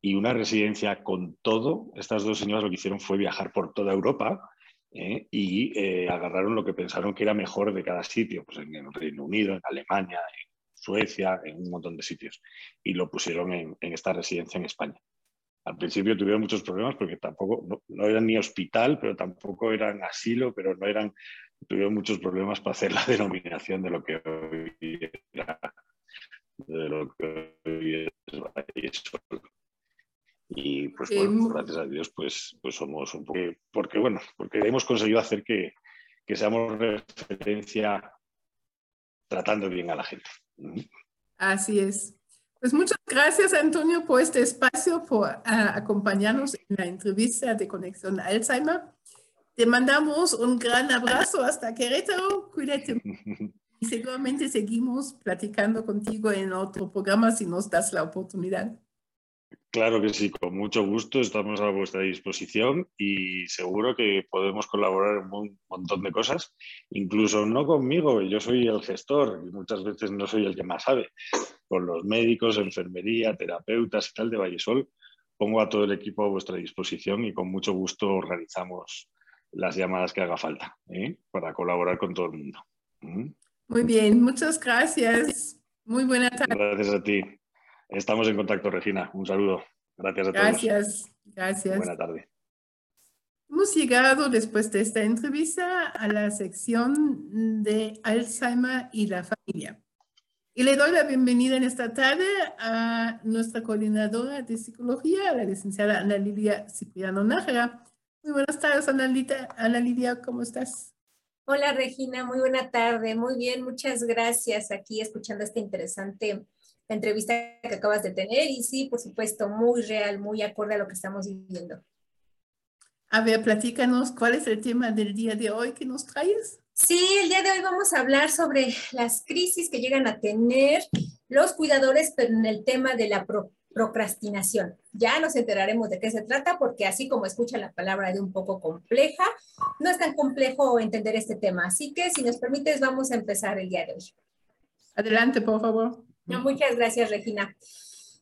Y una residencia con todo, estas dos señoras lo que hicieron fue viajar por toda Europa ¿eh? y eh, agarraron lo que pensaron que era mejor de cada sitio, pues en el Reino Unido, en Alemania, en Suecia, en un montón de sitios, y lo pusieron en, esta residencia en España. Al principio tuvieron muchos problemas porque tampoco, no, no, eran ni hospital, pero tampoco eran asilo, pero no eran tuvieron muchos problemas para hacer la denominación de lo que hoy era, de lo que hoy es Y pues bueno, gracias a Dios, pues, pues somos un poco. Porque bueno, porque hemos conseguido hacer que, que seamos referencia tratando bien a la gente. Así es. Pues muchas gracias, Antonio, por este espacio, por ah, acompañarnos en la entrevista de Conexión Alzheimer. Te mandamos un gran abrazo hasta Querétaro. Cuídate. Y seguramente seguimos platicando contigo en otro programa si nos das la oportunidad. Claro que sí, con mucho gusto estamos a vuestra disposición y seguro que podemos colaborar en un montón de cosas, incluso no conmigo, yo soy el gestor y muchas veces no soy el que más sabe. Con los médicos, enfermería, terapeutas y tal de Vallesol, pongo a todo el equipo a vuestra disposición y con mucho gusto organizamos las llamadas que haga falta ¿eh? para colaborar con todo el mundo. ¿Mm? Muy bien, muchas gracias. Muy buena tarde. Gracias a ti. Estamos en contacto, Regina. Un saludo. Gracias a todos. Gracias, gracias. Buena tarde. Hemos llegado después de esta entrevista a la sección de Alzheimer y la familia. Y le doy la bienvenida en esta tarde a nuestra coordinadora de psicología, la licenciada Ana Lidia Cipriano Nájera. Muy buenas tardes, Ana, Ana Lidia, ¿cómo estás? Hola, Regina, muy buena tarde. Muy bien, muchas gracias aquí escuchando esta interesante entrevista que acabas de tener. Y sí, por supuesto, muy real, muy acorde a lo que estamos viviendo. A ver, platícanos, ¿cuál es el tema del día de hoy que nos traes? Sí, el día de hoy vamos a hablar sobre las crisis que llegan a tener los cuidadores, pero en el tema de la procrastinación. Ya nos enteraremos de qué se trata, porque así como escucha la palabra de un poco compleja, no es tan complejo entender este tema. Así que, si nos permites, vamos a empezar el día de hoy. Adelante, por favor. muchas gracias, Regina.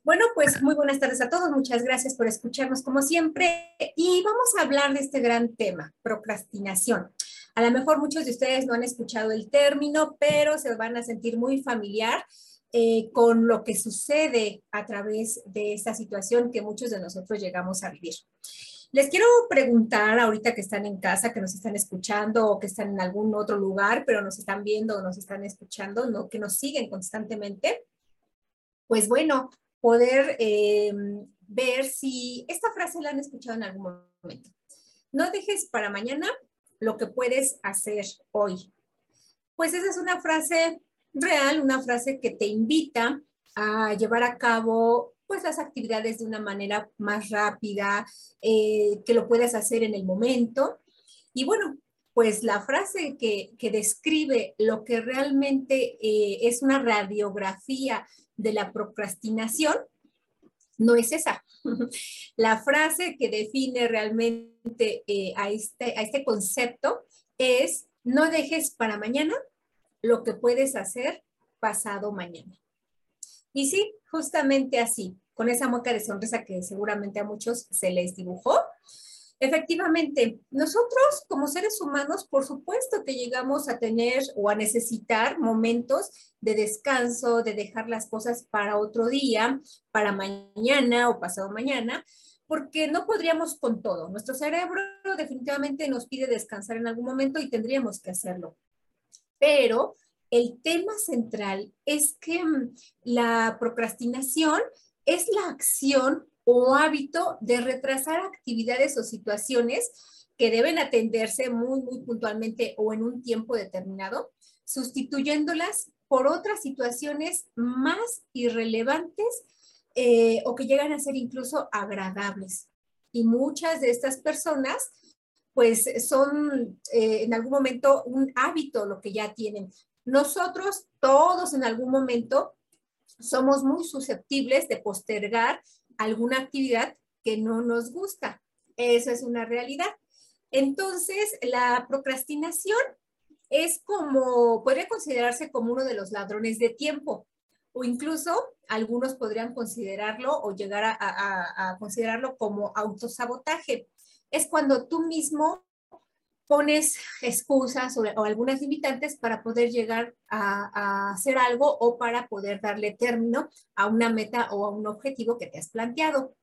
Bueno, pues muy buenas tardes a todos. Muchas gracias por escucharnos como siempre. Y vamos a hablar de este gran tema, procrastinación. A lo mejor muchos de ustedes no han escuchado el término, pero se van a sentir muy familiar eh, con lo que sucede a través de esta situación que muchos de nosotros llegamos a vivir. Les quiero preguntar ahorita que están en casa, que nos están escuchando o que están en algún otro lugar, pero nos están viendo o nos están escuchando, ¿no? que nos siguen constantemente. Pues bueno, poder eh, ver si esta frase la han escuchado en algún momento. No dejes para mañana lo que puedes hacer hoy. Pues esa es una frase real, una frase que te invita a llevar a cabo pues las actividades de una manera más rápida, eh, que lo puedas hacer en el momento. Y bueno, pues la frase que, describe lo que realmente eh, es una radiografía de la procrastinación, no es esa. La frase que define realmente eh, a, este, a este concepto es, no dejes para mañana lo que puedes hacer pasado mañana. Y sí, justamente así, con esa mueca de sonrisa que seguramente a muchos se les dibujó, Efectivamente, nosotros como seres humanos, por supuesto que llegamos a tener o a necesitar momentos de descanso, de dejar las cosas para otro día, para mañana o pasado mañana, porque no podríamos con todo. Nuestro cerebro definitivamente nos pide descansar en algún momento y tendríamos que hacerlo. Pero el tema central es que mm, la procrastinación es la acción o hábito de retrasar actividades o situaciones que deben atenderse muy, muy puntualmente o en un tiempo determinado, sustituyéndolas por otras situaciones más irrelevantes eh, o que llegan a ser incluso agradables. Y muchas de estas personas, pues son eh, en algún momento un hábito lo que ya tienen. Nosotros todos en algún momento somos muy susceptibles de postergar alguna actividad que no nos gusta. Esa es una realidad. Entonces, la procrastinación es como, podría considerarse como uno de los ladrones de tiempo, o incluso algunos podrían considerarlo o llegar a, considerarlo como autosabotaje. Es cuando tú mismo pones excusas o, algunas limitantes para poder llegar a, hacer algo o para poder darle término a una meta o a un objetivo que te has planteado.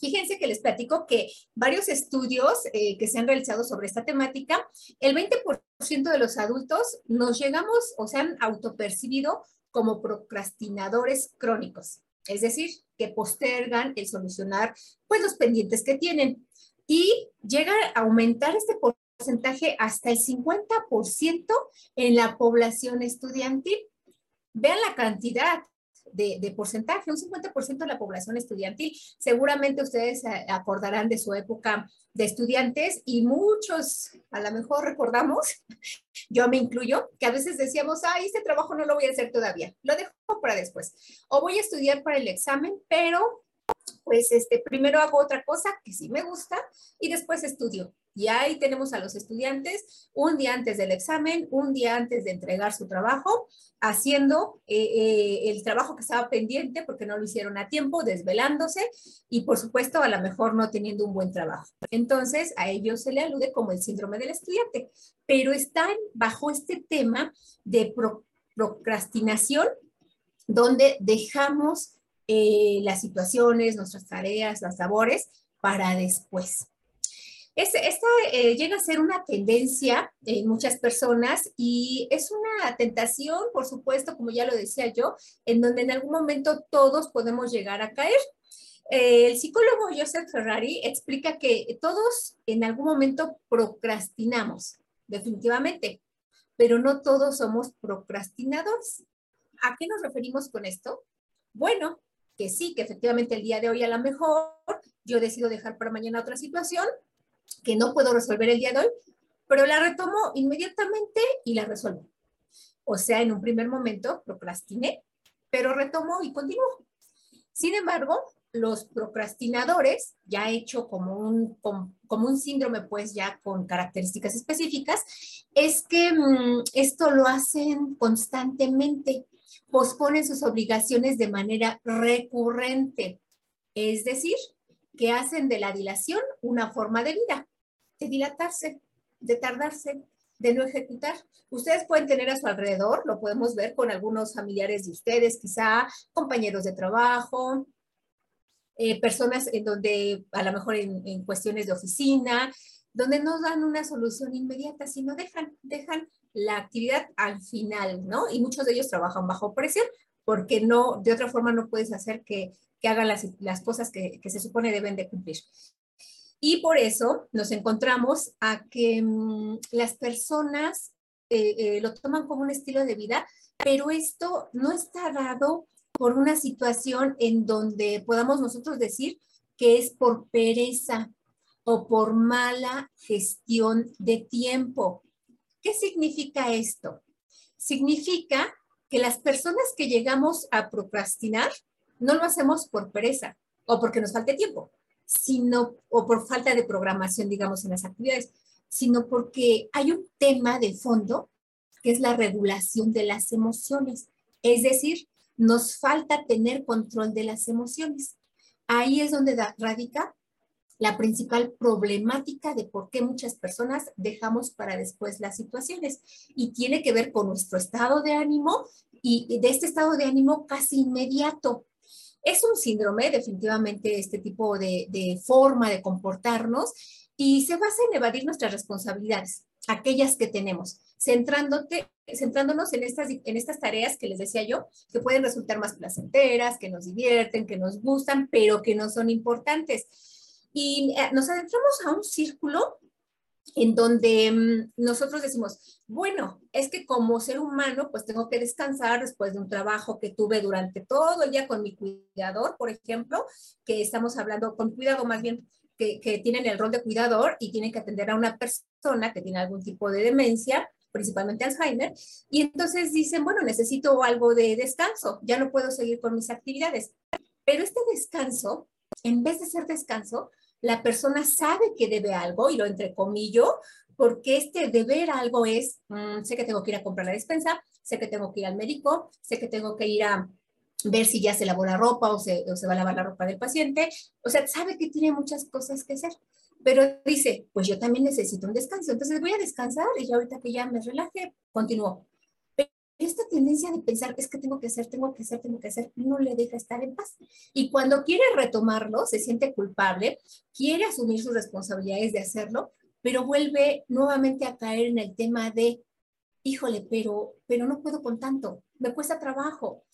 Fíjense que les platico que varios estudios eh, que se han realizado sobre esta temática, el 20% de los adultos nos llegamos o se han autopercibido como procrastinadores crónicos, es decir, que postergan el solucionar pues los pendientes que tienen. Y llega a aumentar este porcentaje hasta el 50% en la población estudiantil. Vean la cantidad de, porcentaje, un 50% de la población estudiantil. Seguramente ustedes acordarán de su época de estudiantes y muchos, a lo mejor recordamos, yo me incluyo, que a veces decíamos, ay, este trabajo no lo voy a hacer todavía, lo dejo para después. O voy a estudiar para el examen, pero pues este, primero hago otra cosa que sí me gusta y después estudio. Y ahí tenemos a los estudiantes un día antes del examen, un día antes de entregar su trabajo, haciendo eh, eh, el trabajo que estaba pendiente porque no lo hicieron a tiempo, desvelándose y por supuesto a lo mejor no teniendo un buen trabajo. Entonces a ellos se le alude como el síndrome del estudiante, pero están bajo este tema de procrastinación donde dejamos eh, las situaciones, nuestras tareas, las labores para después esta eh, llega a ser una tendencia en muchas personas y es una tentación, por supuesto, como ya lo decía yo, en donde en algún momento todos podemos llegar a caer. Eh, el psicólogo Joseph Ferrari explica que todos en algún momento procrastinamos, definitivamente, pero no todos somos procrastinadores. ¿A qué nos referimos con esto? Bueno, que sí, que efectivamente el día de hoy a lo mejor yo decido dejar para mañana otra situación que no puedo resolver el día de hoy, pero la retomo inmediatamente y la resuelvo. O sea, en un primer momento procrastiné, pero retomo y continúo. Sin embargo, los procrastinadores, ya hecho como un, como, un síndrome, pues ya con características específicas, es que mm, esto lo hacen constantemente, posponen sus obligaciones de manera recurrente, es decir, que hacen de la dilación una forma de vida, de dilatarse, de tardarse, de no ejecutar. Ustedes pueden tener a su alrededor, lo podemos ver con algunos familiares de ustedes, quizá compañeros de trabajo, eh, personas en donde, a lo mejor en, cuestiones de oficina, donde no dan una solución inmediata, sino dejan, dejan la actividad al final, ¿no? Y muchos de ellos trabajan bajo presión porque no, de otra forma no puedes hacer que, que hagan las, las cosas que, que, se supone deben de cumplir. Y por eso nos encontramos a que mm, las personas eh, eh, lo toman como un estilo de vida, pero esto no está dado por una situación en donde podamos nosotros decir que es por pereza o por mala gestión de tiempo. ¿Qué significa esto? Significa que las personas que llegamos a procrastinar no lo hacemos por pereza o porque nos falte tiempo, sino o por falta de programación, digamos, en las actividades, sino porque hay un tema de fondo que es la regulación de las emociones. Es decir, nos falta tener control de las emociones. Ahí es donde radica la principal problemática de por qué muchas personas dejamos para después las situaciones. Y tiene que ver con nuestro estado de ánimo y de este estado de ánimo casi inmediato. Es un síndrome, definitivamente, este tipo de, forma de comportarnos y se basa en evadir nuestras responsabilidades, aquellas que tenemos centrándote, centrándonos en estas, en estas tareas que les decía yo, que pueden resultar más placenteras, que nos divierten, que nos gustan, pero que no son importantes. Y eh, nos adentramos a un círculo en donde mm, nosotros decimos, bueno, es que como ser humano, pues tengo que descansar después de un trabajo que tuve durante todo el día con mi cuidador, por ejemplo, que estamos hablando con cuidado más bien, que, que tienen el rol de cuidador y tienen que atender a una persona que tiene algún tipo de demencia principalmente Alzheimer, y entonces dicen, bueno, necesito algo de descanso, ya no puedo seguir con mis actividades. Pero este descanso, en vez de ser descanso, la persona sabe que debe algo, y lo entrecomillo, porque este deber algo es, mm, sé que tengo que ir a comprar la despensa, sé que tengo que ir al médico, sé que tengo que ir a ver si ya se lavó la ropa o se, o se va a lavar la ropa del paciente, o sea, sabe que tiene muchas cosas que hacer. Pero dice, pues yo también necesito un descanso, entonces voy a descansar y ya ahorita que ya me relaje, continúo. Esta tendencia de pensar es que tengo que hacer, tengo que hacer, tengo que hacer, no le deja estar en paz. Y cuando quiere retomarlo, se siente culpable, quiere asumir sus responsabilidades de hacerlo, pero vuelve nuevamente a caer en el tema de, híjole, pero, pero no puedo con tanto, me cuesta trabajo,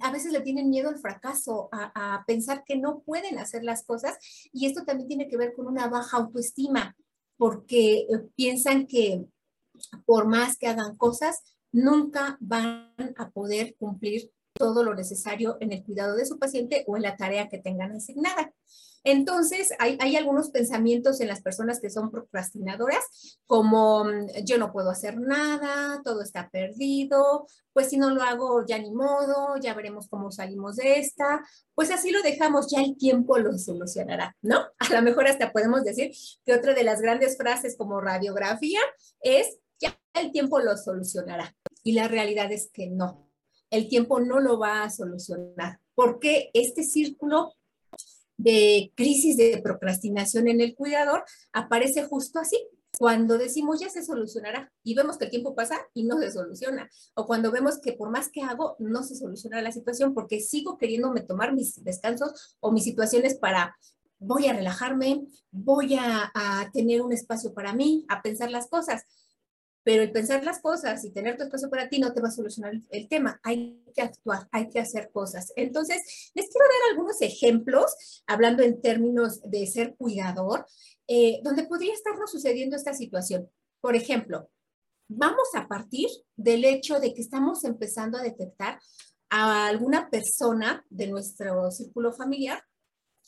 a veces le tienen miedo al fracaso, a, pensar que no pueden hacer las cosas y esto también tiene que ver con una baja autoestima, porque eh, piensan que por más que hagan cosas, nunca van a poder cumplir todo lo necesario en el cuidado de su paciente o en la tarea que tengan asignada. Entonces, hay, algunos pensamientos en las personas que son procrastinadoras, como mm, yo no puedo hacer nada, todo está perdido, pues si no lo hago ya ni modo, ya veremos cómo salimos de esta, pues así lo dejamos, ya el tiempo lo solucionará, ¿no? A lo mejor hasta podemos decir que otra de las grandes frases como radiografía es, ya el tiempo lo solucionará. Y la realidad es que no, el tiempo no lo va a solucionar, porque este círculo de crisis de procrastinación en el cuidador aparece justo así, cuando decimos ya se solucionará y vemos que el tiempo pasa y no se soluciona, o cuando vemos que por más que hago no se soluciona la situación porque sigo queriéndome tomar mis descansos o mis situaciones para voy a relajarme, voy a, a tener un espacio para mí, a pensar las cosas. Pero el pensar las cosas y tener tu espacio para ti no te va a solucionar el tema. Hay que actuar, hay que hacer cosas. Entonces, les quiero dar algunos ejemplos, hablando en términos de ser cuidador, eh, donde podría estarnos sucediendo esta situación. Por ejemplo, vamos a partir del hecho de que estamos empezando a detectar a alguna persona de nuestro círculo familiar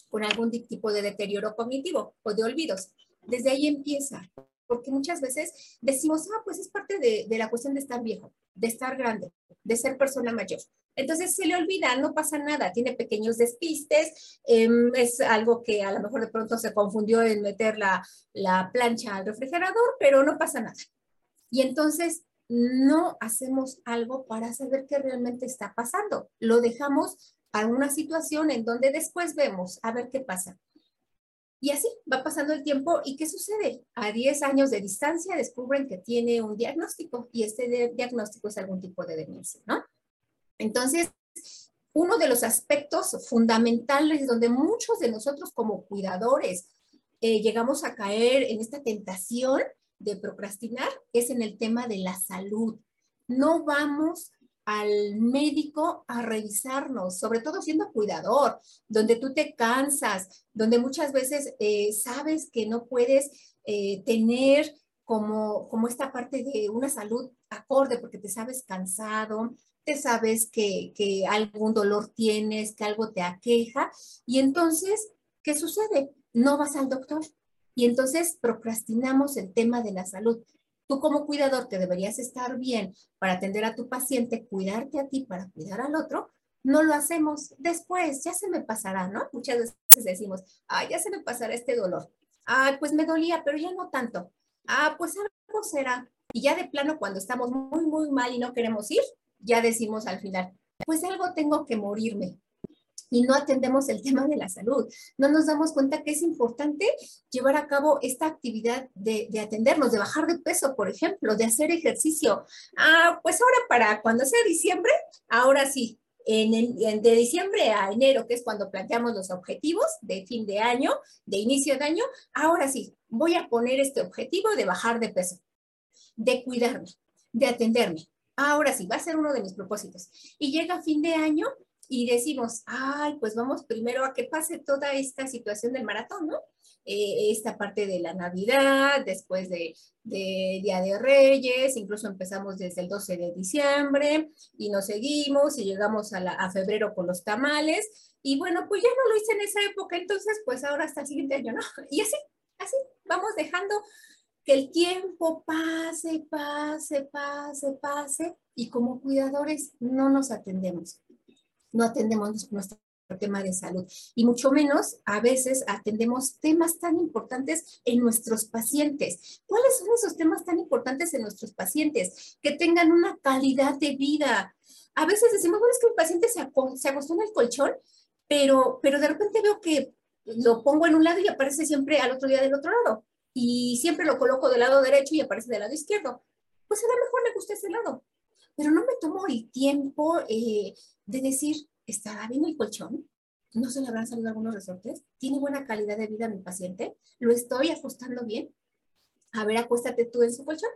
con algún tipo de deterioro cognitivo o de olvidos. Desde ahí empieza porque muchas veces decimos, ah, pues es parte de, la cuestión de estar viejo, de estar grande, de ser persona mayor. Entonces se le olvida, no pasa nada, tiene pequeños despistes, em, es algo que a lo mejor de pronto se confundió en meter la, la plancha al refrigerador, pero no pasa nada. Y entonces no hacemos algo para saber qué realmente está pasando. Lo dejamos a una situación en donde después vemos a ver qué pasa. Y así va pasando el tiempo y ¿qué sucede? A 10 años de distancia descubren que tiene un diagnóstico y este diagnóstico es algún tipo de demencia, ¿no? Entonces, uno de los aspectos fundamentales donde muchos de nosotros como cuidadores eh, llegamos a caer en esta tentación de procrastinar es en el tema de la salud. No vamos al médico a revisarnos, sobre todo siendo cuidador, donde tú te cansas, donde muchas veces eh, sabes que no puedes eh, tener como, como esta parte de una salud acorde porque te sabes cansado, te sabes que, que algún dolor tienes, que algo te aqueja y entonces, ¿qué sucede? No vas al doctor. Y entonces procrastinamos el tema de la salud. Tú como cuidador que deberías estar bien para atender a tu paciente, cuidarte a ti para cuidar al otro, no lo hacemos después, ya se me pasará, ¿no? Muchas veces decimos, ah, ya se me pasará este dolor. Ah, pues me dolía, pero ya no tanto. Ah, pues algo será. Y ya de plano, cuando estamos muy, muy mal y no queremos ir, ya decimos al final, pues algo tengo que morirme y no atendemos el tema de la salud. No nos damos cuenta que es importante llevar a cabo esta actividad de, atendernos, de bajar de peso, por ejemplo, de hacer ejercicio. Ah, pues ahora para cuando sea diciembre, ahora sí, en el, de diciembre a enero, que es cuando planteamos los objetivos de fin de año, de inicio de año, ahora sí, voy a poner este objetivo de bajar de peso, de cuidarme, de atenderme. Ahora sí, va a ser uno de mis propósitos. Y llega fin de año y decimos, ay, pues vamos primero a que pase toda esta situación del maratón, ¿no? Eh, esta parte de la Navidad, después de, Día de Reyes, incluso empezamos desde el 12 de diciembre y nos seguimos y llegamos a, a febrero con los tamales y bueno, pues ya no lo hice en esa época, entonces pues ahora hasta el siguiente año, ¿no? Y así, así, vamos dejando que el tiempo pase, pase, pase, pase y como cuidadores no nos atendemos no atendemos nuestro tema de salud y mucho menos a veces atendemos temas tan importantes en nuestros pacientes. ¿Cuáles son esos temas tan importantes en nuestros pacientes? Que tengan una calidad de vida. A veces decimos, bueno, es que mi paciente se, se acostó en el colchón, pero, pero de repente veo que lo pongo en un lado y aparece siempre al otro día del otro lado. Y siempre lo coloco del lado derecho y aparece del lado izquierdo. Pues a lo mejor le gusta ese lado. Pero no me tomo el tiempo eh, de decir, ¿estará bien el colchón? ¿No se le habrán salido algunos resortes? ¿Tiene buena calidad de vida mi paciente? ¿Lo estoy ajustando bien? A ver, acuéstate tú en su colchón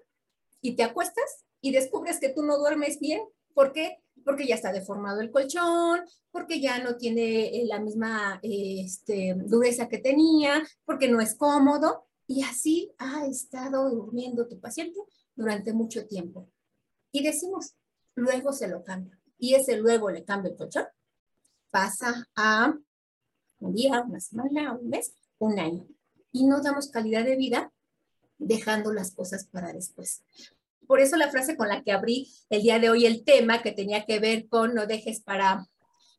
y te acuestas y descubres que tú no duermes bien. ¿Por qué? Porque ya está deformado el colchón, porque ya no tiene eh, la misma este, dureza que tenía, porque no es cómodo. Y así ha estado durmiendo tu paciente durante mucho tiempo. Y decimos, luego se lo cambia. Y ese luego le cambia el colchón pasa a un día, una semana, un mes, un año. Y no damos calidad de vida dejando las cosas para después. Por eso la frase con la que abrí el día de hoy el tema que tenía que ver con no dejes para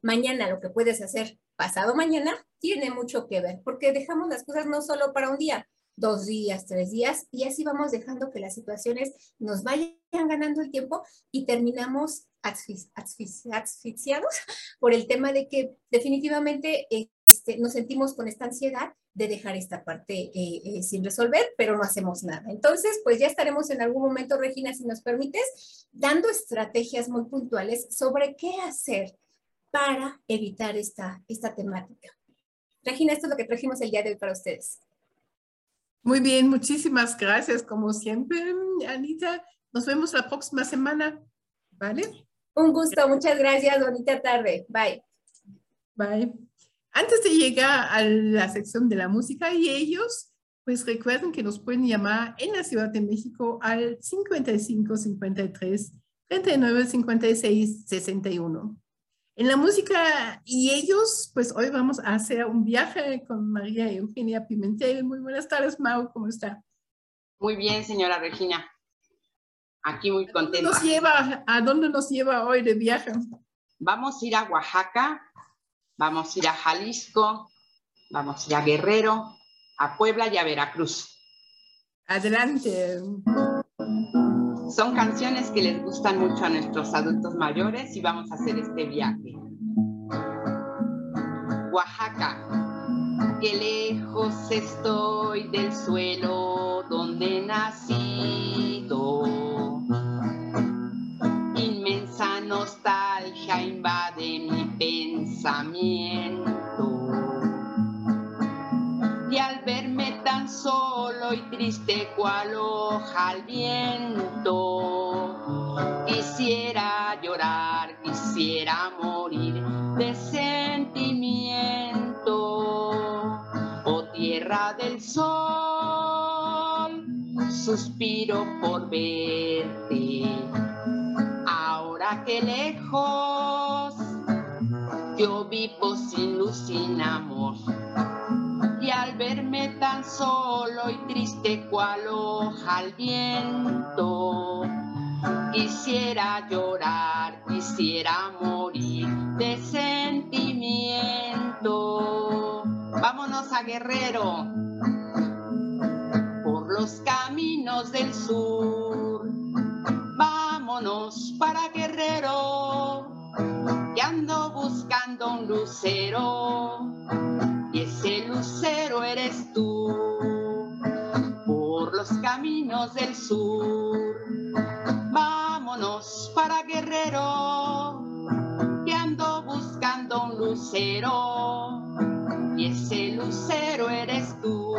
mañana lo que puedes hacer pasado mañana, tiene mucho que ver, porque dejamos las cosas no solo para un día, dos días, tres días, y así vamos dejando que las situaciones nos vayan ganando el tiempo y terminamos asfixiados por el tema de que definitivamente este, nos sentimos con esta ansiedad de dejar esta parte eh, eh, sin resolver, pero no hacemos nada. Entonces, pues ya estaremos en algún momento, Regina, si nos permites, dando estrategias muy puntuales sobre qué hacer para evitar esta, esta temática. Regina, esto es lo que trajimos el día de hoy para ustedes. Muy bien, muchísimas gracias como siempre, Anita. Nos vemos la próxima semana, ¿vale? Un gusto, muchas gracias, bonita tarde. Bye. Bye. Antes de llegar a la sección de la música y ellos, pues recuerden que nos pueden llamar en la Ciudad de México al 55 53 39 56 61. En la música y ellos, pues hoy vamos a hacer un viaje con María Eugenia Pimentel. Muy buenas tardes, Mau, ¿cómo está? Muy bien, señora Regina. Aquí muy contenta. Nos lleva, ¿A dónde nos lleva hoy de viaje? Vamos a ir a Oaxaca, vamos a ir a Jalisco, vamos a ir a Guerrero, a Puebla y a Veracruz. Adelante. Son canciones que les gustan mucho a nuestros adultos mayores y vamos a hacer este viaje. Oaxaca, qué lejos estoy del suelo donde nacido. Inmensa nostalgia invade mi pensamiento. Solo y triste cual hoja al viento. Quisiera llorar, quisiera morir de sentimiento. Oh tierra del sol, suspiro por verte. Ahora que lejos, yo vivo sin luz, sin amor verme tan solo y triste cual hoja al viento, quisiera llorar, quisiera morir de sentimiento. Vámonos a Guerrero por los caminos del sur. Vámonos para Guerrero, que ando buscando un lucero y ese lucero eres tú por los caminos del sur. Vámonos para Guerrero, que ando buscando un lucero y ese lucero eres tú.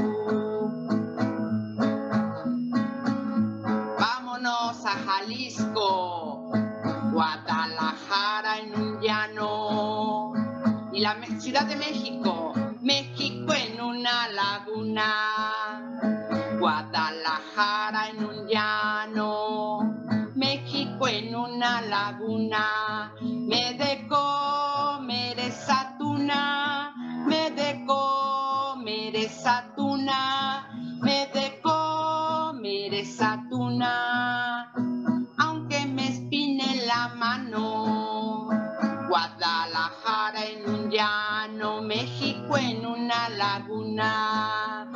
Vámonos a Jalisco, Guadalajara en un llano y la Ciudad de México México en una laguna, Guadalajara en un llano, México en una laguna, me de comer esa tuna, me de comer esa tuna, me de comer esa tuna, aunque me espine la mano, Guadalajara en un llano, México en una laguna.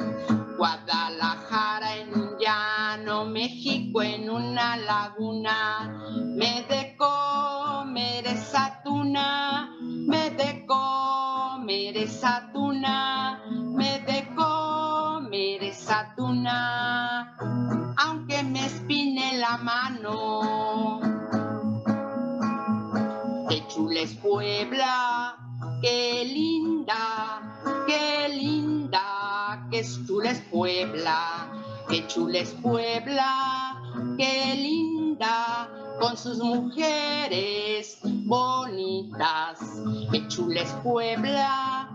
Guadalajara en un llano, México en una laguna. Me de comer esa tuna, me de comer esa tuna, me de comer esa tuna, aunque me espine la mano. Qué chula es Puebla, qué linda, linda, qué chula es Puebla, qué chula es Puebla, qué linda, con sus mujeres bonitas, qué chula es Puebla,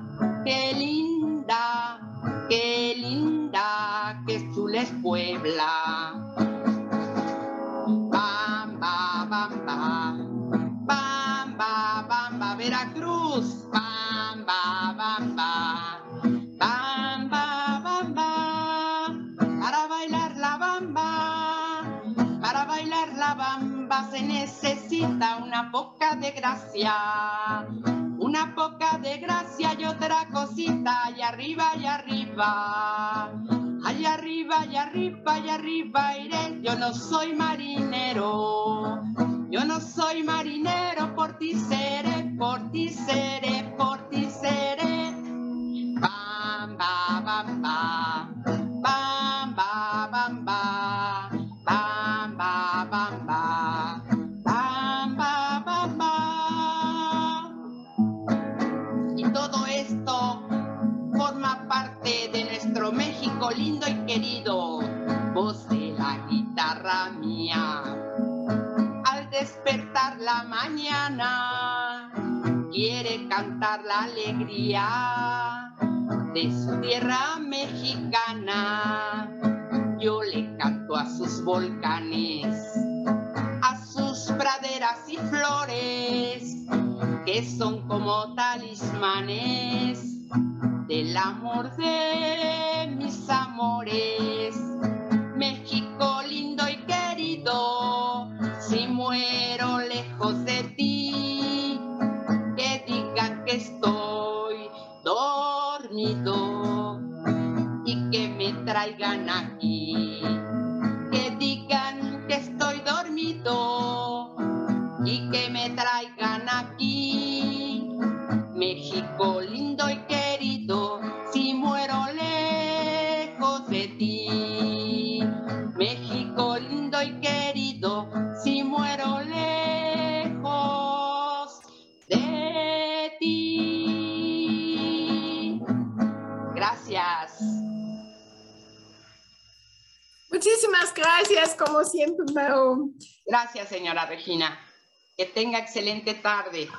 qué linda, qué linda, qué chula es Puebla. Bam, ba, bam, ba. Bam, ba, bam, ba, Veracruz. Bam, ba, se necesita una poca de gracia. Una poca de gracia y otra cosita, y arriba, y arriba. Allá arriba, allá arriba, allá arriba iré. Yo no soy marinero. Yo no soy marinero, por ti seré, por ti seré, por ti seré. Bam, ba, bam, ba. Bam, querido, voz de la guitarra mía. Al despertar la mañana, quiere cantar la alegría de su tierra mexicana. Yo le canto a sus volcanes, a sus praderas y flores, que son como talismanes del amor de amores. México Gracias, como siempre, Mao. Gracias, señora Regina. Que tenga excelente tarde.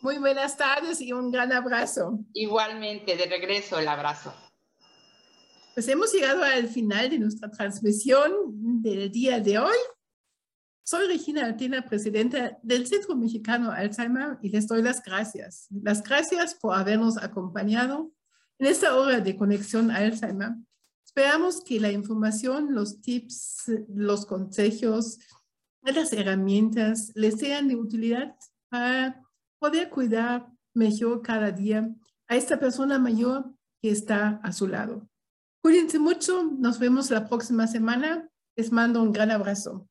Muy buenas tardes y un gran abrazo. Igualmente, de regreso el abrazo. Pues hemos llegado al final de nuestra transmisión del día de hoy. Soy Regina Altena, presidenta del Centro Mexicano Alzheimer y les doy las gracias. Las gracias por habernos acompañado en esta hora de conexión Alzheimer. Esperamos que la información, los tips, los consejos, las herramientas les sean de utilidad para poder cuidar mejor cada día a esta persona mayor que está a su lado. Cuídense mucho, nos vemos la próxima semana. Les mando un gran abrazo.